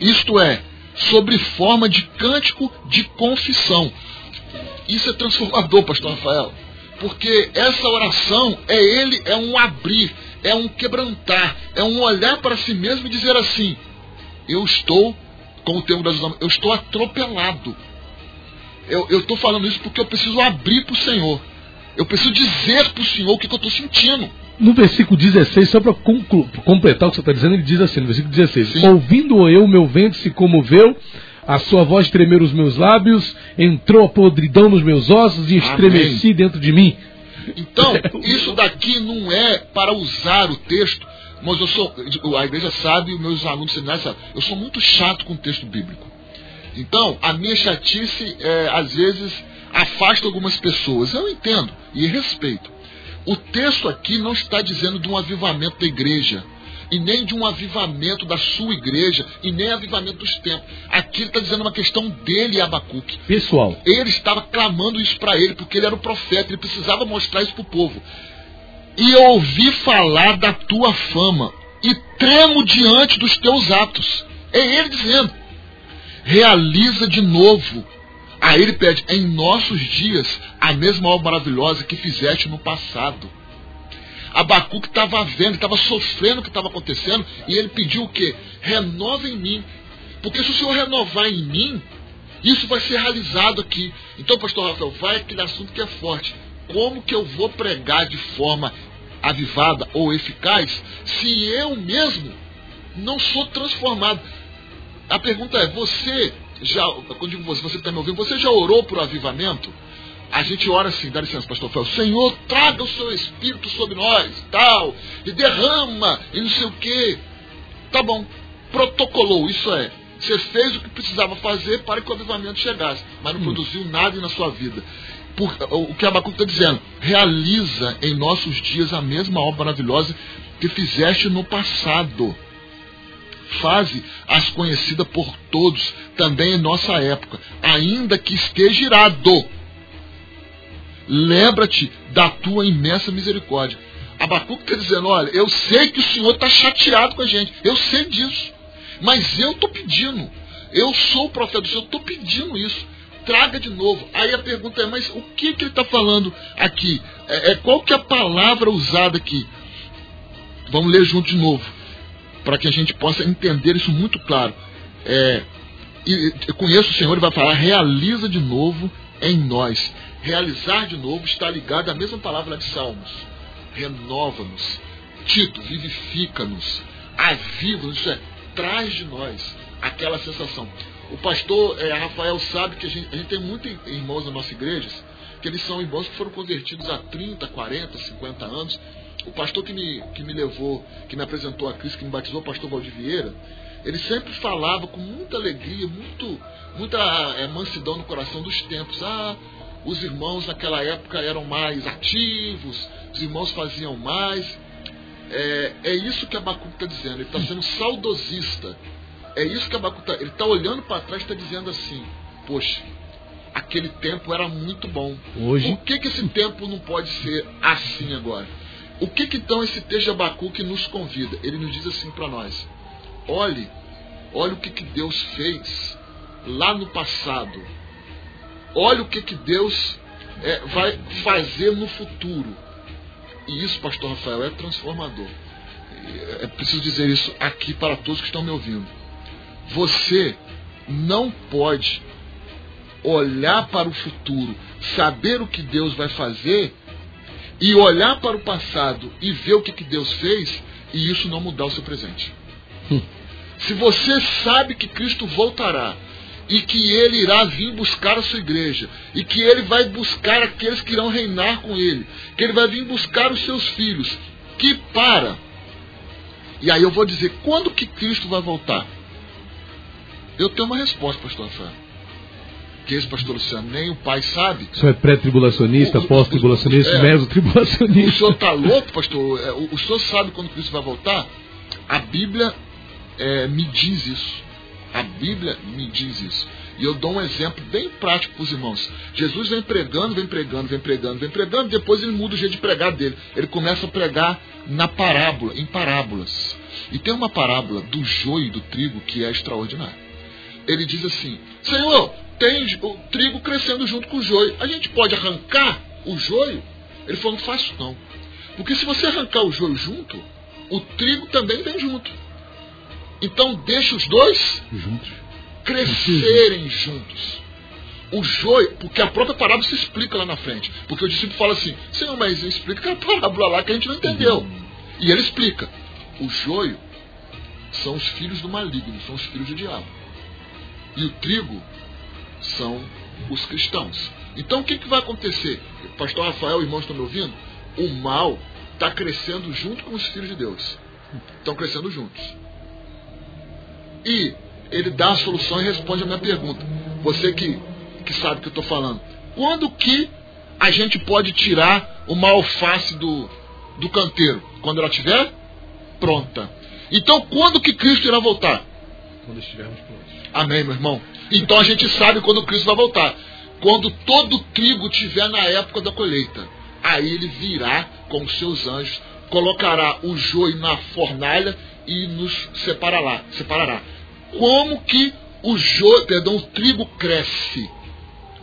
isto é, sobre forma de cântico de confissão. Isso é transformador, pastor Rafael. Porque essa oração é ele, é um abrir, é um quebrantar, é um olhar para si mesmo e dizer assim: eu estou, como o termo das eu estou atropelado eu estou falando isso porque eu preciso abrir para o Senhor. Eu preciso dizer para o Senhor o que, que eu estou sentindo. No versículo 16, só para completar o que você está dizendo, ele diz assim, no versículo 16: Sim. Ouvindo eu, meu vento se comoveu, a sua voz tremer os meus lábios, entrou a podridão nos meus ossos e estremeci Amém. dentro de mim. Então, isso daqui não é para usar o texto, mas eu sou, a igreja sabe, os meus alunos seminários sabem, eu sou muito chato com o texto bíblico. Então, a minha chatice, é, às vezes, afasta algumas pessoas. Eu entendo e respeito. O texto aqui não está dizendo de um avivamento da igreja, e nem de um avivamento da sua igreja, e nem avivamento dos tempos. Aqui ele está dizendo uma questão dele, Abacuque. Pessoal. Ele estava clamando isso para ele, porque ele era o profeta, ele precisava mostrar isso para o povo. E eu ouvi falar da tua fama, e tremo diante dos teus atos. É ele dizendo: realiza de novo. Aí ele pede, em nossos dias, a mesma obra maravilhosa que fizeste no passado. Abacuque estava vendo, estava sofrendo o que estava acontecendo, e ele pediu o quê? Renova em mim. Porque se o Senhor renovar em mim, isso vai ser realizado aqui. Então, pastor Rafael, vai aquele assunto que é forte. Como que eu vou pregar de forma avivada ou eficaz se eu mesmo não sou transformado? A pergunta é: você já, quando digo você, você está me ouvindo, você já orou por avivamento? A gente ora assim, dá licença, pastor Fel, Senhor, traga o seu Espírito sobre nós, tal, e derrama, e não sei o quê. Tá bom, protocolou, isso é. Você fez o que precisava fazer para que o avivamento chegasse, mas não hum. produziu nada na sua vida. Por, o que Abacuque está dizendo, realiza em nossos dias a mesma obra maravilhosa que fizeste no passado faze as conhecida por todos, também em nossa época, ainda que esteja irado. Lembra-te da tua imensa misericórdia. Abacuque está dizendo: olha, eu sei que o Senhor está chateado com a gente, eu sei disso, mas eu estou pedindo, eu sou o profeta do Senhor, estou pedindo isso. Traga de novo. Aí a pergunta é: mas o que, que ele está falando aqui? É, é, qual que é a palavra usada aqui? Vamos ler junto de novo para que a gente possa entender isso muito claro. É, e, eu conheço o Senhor e vai falar, realiza de novo em nós. Realizar de novo está ligado à mesma palavra de Salmos. Renova-nos. Tito, vivifica-nos. Aviva-nos. Isso é, traz de nós aquela sensação. O pastor é, Rafael sabe que a gente, a gente tem muitos irmãos na nossa igreja que eles são irmãos que foram convertidos há 30, 40, 50 anos o pastor que me, que me levou, que me apresentou a Cristo, que me batizou, o pastor Valdir Vieira, ele sempre falava com muita alegria, muito, muita é, mansidão no coração dos tempos. Ah, os irmãos naquela época eram mais ativos, os irmãos faziam mais. É, é isso que Abacuque está dizendo, ele está sendo saudosista. É isso que Abacuque está. Ele está olhando para trás e está dizendo assim: Poxa, aquele tempo era muito bom. Hoje? Por que, que esse tempo não pode ser assim agora? O que, que então esse texto de Abacuque nos convida? Ele nos diz assim para nós: olhe, olhe o que, que Deus fez lá no passado. Olhe o que, que Deus é, vai fazer no futuro. E isso, pastor Rafael, é transformador. É preciso dizer isso aqui para todos que estão me ouvindo. Você não pode olhar para o futuro, saber o que Deus vai fazer e olhar para o passado e ver o que, que Deus fez e isso não mudar o seu presente. Hum. Se você sabe que Cristo voltará e que ele irá vir buscar a sua igreja e que ele vai buscar aqueles que irão reinar com ele, que ele vai vir buscar os seus filhos, que para. E aí eu vou dizer, quando que Cristo vai voltar? Eu tenho uma resposta, pastor Rafael esse pastor Luciano nem o pai sabe. O senhor é pré-tribulacionista, pós-tribulacionista, é, meso-tribulacionista. O senhor está louco, pastor? É, o, o, senhor sabe quando Cristo vai voltar? A Bíblia é, me diz isso. A Bíblia me diz isso. E eu dou um exemplo bem prático para os irmãos. Jesus vem pregando, vem pregando, vem pregando, vem pregando, depois ele muda o jeito de pregar dele. Ele começa a pregar na parábola, em parábolas. E tem uma parábola do joio e do trigo que é extraordinária. Ele diz assim: Senhor, tem o trigo crescendo junto com o joio. A gente pode arrancar o joio? Ele falou, não faço não. Porque se você arrancar o joio junto, o trigo também vem junto. Então deixa os dois juntos. crescerem juntos. O joio, porque a própria parábola se explica lá na frente. Porque o discípulo fala assim, Senhor, mas explica a parábola lá que a gente não entendeu. Uhum. E ele explica. O joio são os filhos do maligno, são os filhos do diabo. E o trigo são os cristãos. Então o que, que vai acontecer? Pastor Rafael, irmãos, estão me ouvindo? O mal está crescendo junto com os filhos de Deus. Estão crescendo juntos. E ele dá a solução e responde a minha pergunta. Você que, que sabe o que eu estou falando. Quando que a gente pode tirar uma alface do, do canteiro? Quando ela estiver pronta. Então, quando que Cristo irá voltar? Quando estivermos prontos. Amém, meu irmão? Então a gente sabe quando Cristo vai voltar. Quando todo trigo tiver na época da colheita. Aí ele virá com os seus anjos, colocará o joio na fornalha e nos separará. separará. Como que o joio, perdão, o trigo cresce?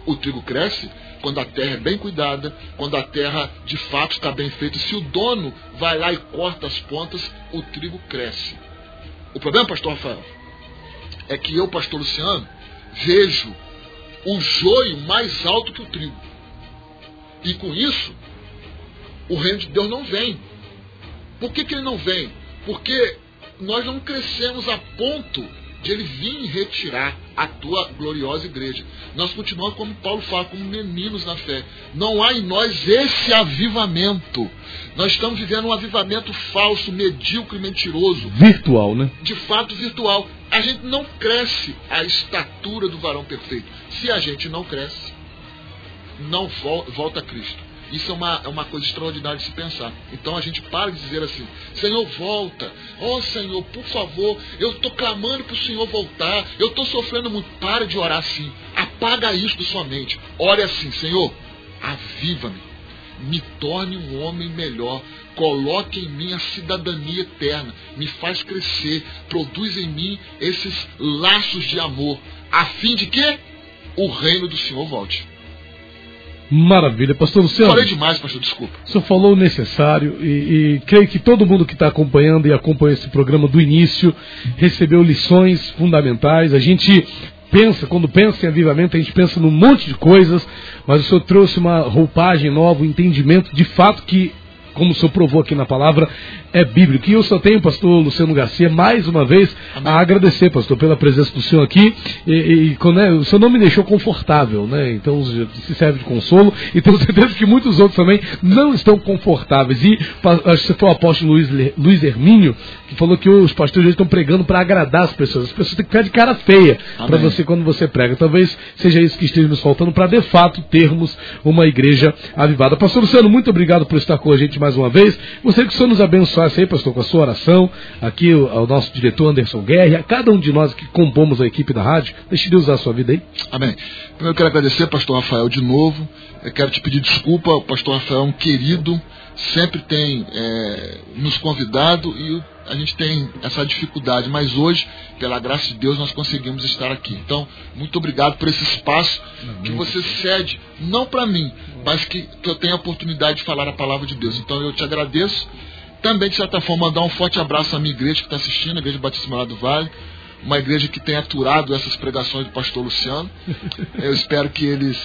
O trigo cresce quando a terra é bem cuidada, quando a terra de fato está bem feita. Se o dono vai lá e corta as pontas, o trigo cresce. O problema, pastor Rafael, é que eu, pastor Luciano, vejo o joio mais alto que o trigo. E com isso, o reino de Deus não vem. Por que, que ele não vem? Porque nós não crescemos a ponto de ele vir retirar a tua gloriosa igreja. Nós continuamos, como Paulo fala, como meninos na fé. Não há em nós esse avivamento. Nós estamos vivendo um avivamento falso, medíocre, mentiroso. Virtual, né? De fato, virtual. A gente não cresce a estatura do varão perfeito. Se a gente não cresce, não volta a Cristo. Isso é uma, é uma coisa extraordinária de se pensar. Então a gente para de dizer assim: Senhor, volta. Oh Senhor, por favor, eu estou clamando para o Senhor voltar. Eu estou sofrendo muito. Para de orar assim. Apaga isso da sua mente. Ore assim: Senhor, aviva-me. Me torne um homem melhor. Coloque em mim a cidadania eterna. Me faz crescer. Produz em mim esses laços de amor. A fim de que o reino do Senhor volte. Maravilha, pastor Luciano. Falei demais, pastor, desculpa. O senhor falou o necessário e, e creio que todo mundo que está acompanhando e acompanha esse programa do início recebeu lições fundamentais. A gente pensa, quando pensa em avivamento, a gente pensa num monte de coisas, mas o senhor trouxe uma roupagem nova, um entendimento de fato que como o senhor provou aqui na palavra, é bíblico. E eu só tenho, pastor Luciano Garcia, mais uma vez, Amém. a agradecer, pastor, pela presença do senhor aqui. E, e né, o senhor não me deixou confortável, né? Então se serve de consolo. E tenho [laughs] certeza que muitos outros também não estão confortáveis. E acho que foi o apóstolo Luiz, Luiz Hermínio que falou que os pastores estão pregando para agradar as pessoas. As pessoas têm que ficar de cara feia para você quando você prega. Talvez seja isso que esteja nos faltando para de fato termos uma igreja avivada. Pastor Luciano, muito obrigado por estar com a gente mais uma vez. Gostaria que o senhor nos abençoasse aí, pastor, com a sua oração. Aqui o, nosso diretor Anderson Guerra, a cada um de nós que compomos a equipe da rádio. Deixe Deus usar a sua vida aí. Amém. Primeiro eu quero agradecer, pastor Rafael, de novo. Eu quero te pedir desculpa. O pastor Rafael é um querido, sempre tem é, nos convidado e a gente tem essa dificuldade, mas hoje, pela graça de Deus, nós conseguimos estar aqui. Então, muito obrigado por esse espaço que você cede, não para mim, mas que, que eu tenho a oportunidade de falar a palavra de Deus. Então, eu te agradeço. Também, de certa forma, mandar um forte abraço à minha igreja que está assistindo, a Igreja Batista Morada do Vale, uma igreja que tem aturado essas pregações do pastor Luciano. [laughs] Eu espero que eles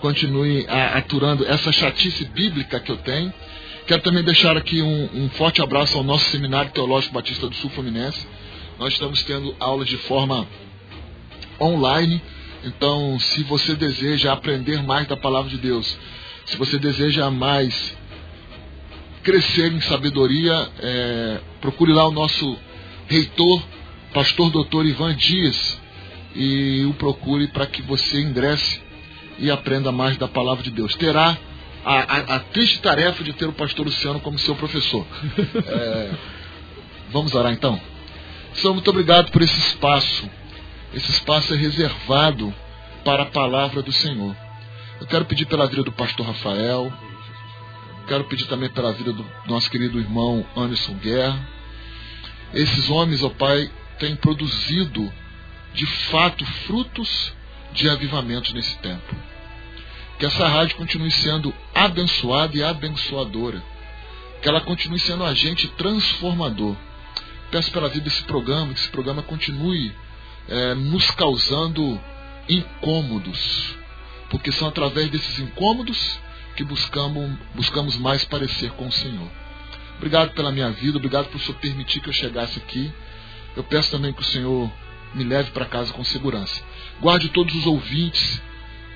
continuem aturando essa chatice bíblica que eu tenho. Quero também deixar aqui um, um, forte abraço ao nosso Seminário Teológico Batista do Sul Fluminense. Nós estamos tendo aulas de forma online. Então, se você deseja aprender mais da palavra de Deus, se você deseja mais crescer em sabedoria, é, procure lá o nosso reitor, pastor doutor Ivan Dias, e o procure para que você ingresse e aprenda mais da palavra de Deus. Terá a, a, a, triste tarefa de ter o pastor Luciano como seu professor. [laughs] É, vamos orar então? Senhor, muito obrigado por esse espaço. Esse espaço é reservado para a palavra do Senhor. Eu quero pedir pela vida do pastor Rafael. Quero pedir também pela vida do nosso querido irmão Anderson Guerra. Esses homens, ó Pai, têm produzido de fato frutos de avivamentos nesse tempo. Que essa rádio continue sendo abençoada e abençoadora. Que ela continue sendo um agente transformador. Peço pela vida desse programa, que esse programa continue é, nos causando incômodos. Porque são através desses incômodos que buscamos, buscamos mais parecer com o Senhor. Obrigado pela minha vida, obrigado por o Senhor permitir que eu chegasse aqui. Eu peço também que o Senhor me leve para casa com segurança. Guarde todos os ouvintes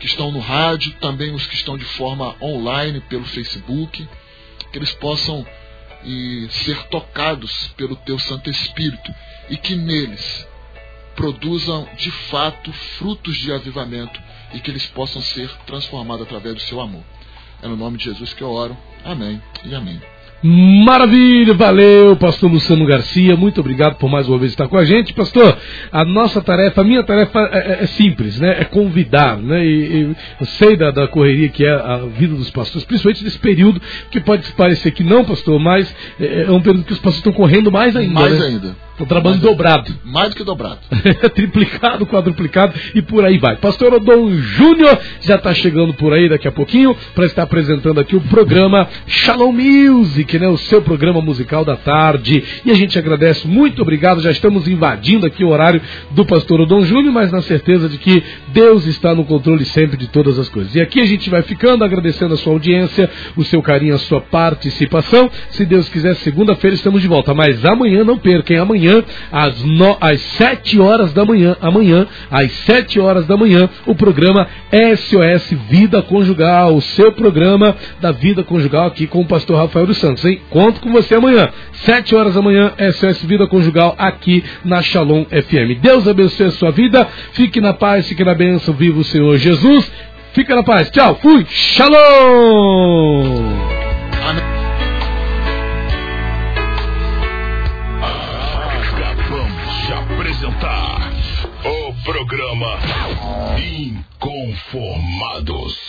que estão no rádio, também os que estão de forma online pelo Facebook, que eles possam e, ser tocados pelo Teu Santo Espírito e que neles produzam de fato frutos de avivamento e que eles possam ser transformados através do seu amor. É no nome de Jesus que eu oro. Amém e amém. Maravilha, valeu, pastor Luciano Garcia, muito obrigado por mais uma vez estar com a gente. Pastor, a nossa tarefa, a minha tarefa é, é, é simples, né? É convidar, né? E, e, eu sei da, da, correria que é a vida dos pastores, principalmente nesse período, que pode parecer que não, pastor, mas é, é um período que os pastores estão correndo mais ainda. Mais né? ainda. O trabalho mais dobrado. Mais do que dobrado. [laughs] Triplicado, quadruplicado e por aí vai. Pastor Odon Júnior já está chegando por aí daqui a pouquinho para estar apresentando aqui o programa Shalom Music, né? O seu programa musical da tarde. E a gente agradece, muito obrigado. Já estamos invadindo aqui o horário do Pastor Odon Júnior, mas na certeza de que Deus está no controle sempre de todas as coisas. E aqui a gente vai ficando agradecendo a sua audiência, o seu carinho, a sua participação. Se Deus quiser, segunda-feira estamos de volta. Mas amanhã não percam, amanhã amanhã, às, no, às 7 horas da manhã, amanhã, às 7 horas da manhã, o programa SOS Vida Conjugal, o seu programa da vida conjugal aqui com o pastor Rafael dos Santos, hein? Conto com você amanhã, 7 horas da manhã, SOS Vida Conjugal aqui na Shalom FM. Deus abençoe a sua vida, fique na paz, fique na bênção, viva o Senhor Jesus. Fica na paz. Tchau. Fui. Shalom. Amém. Programa Inconformados.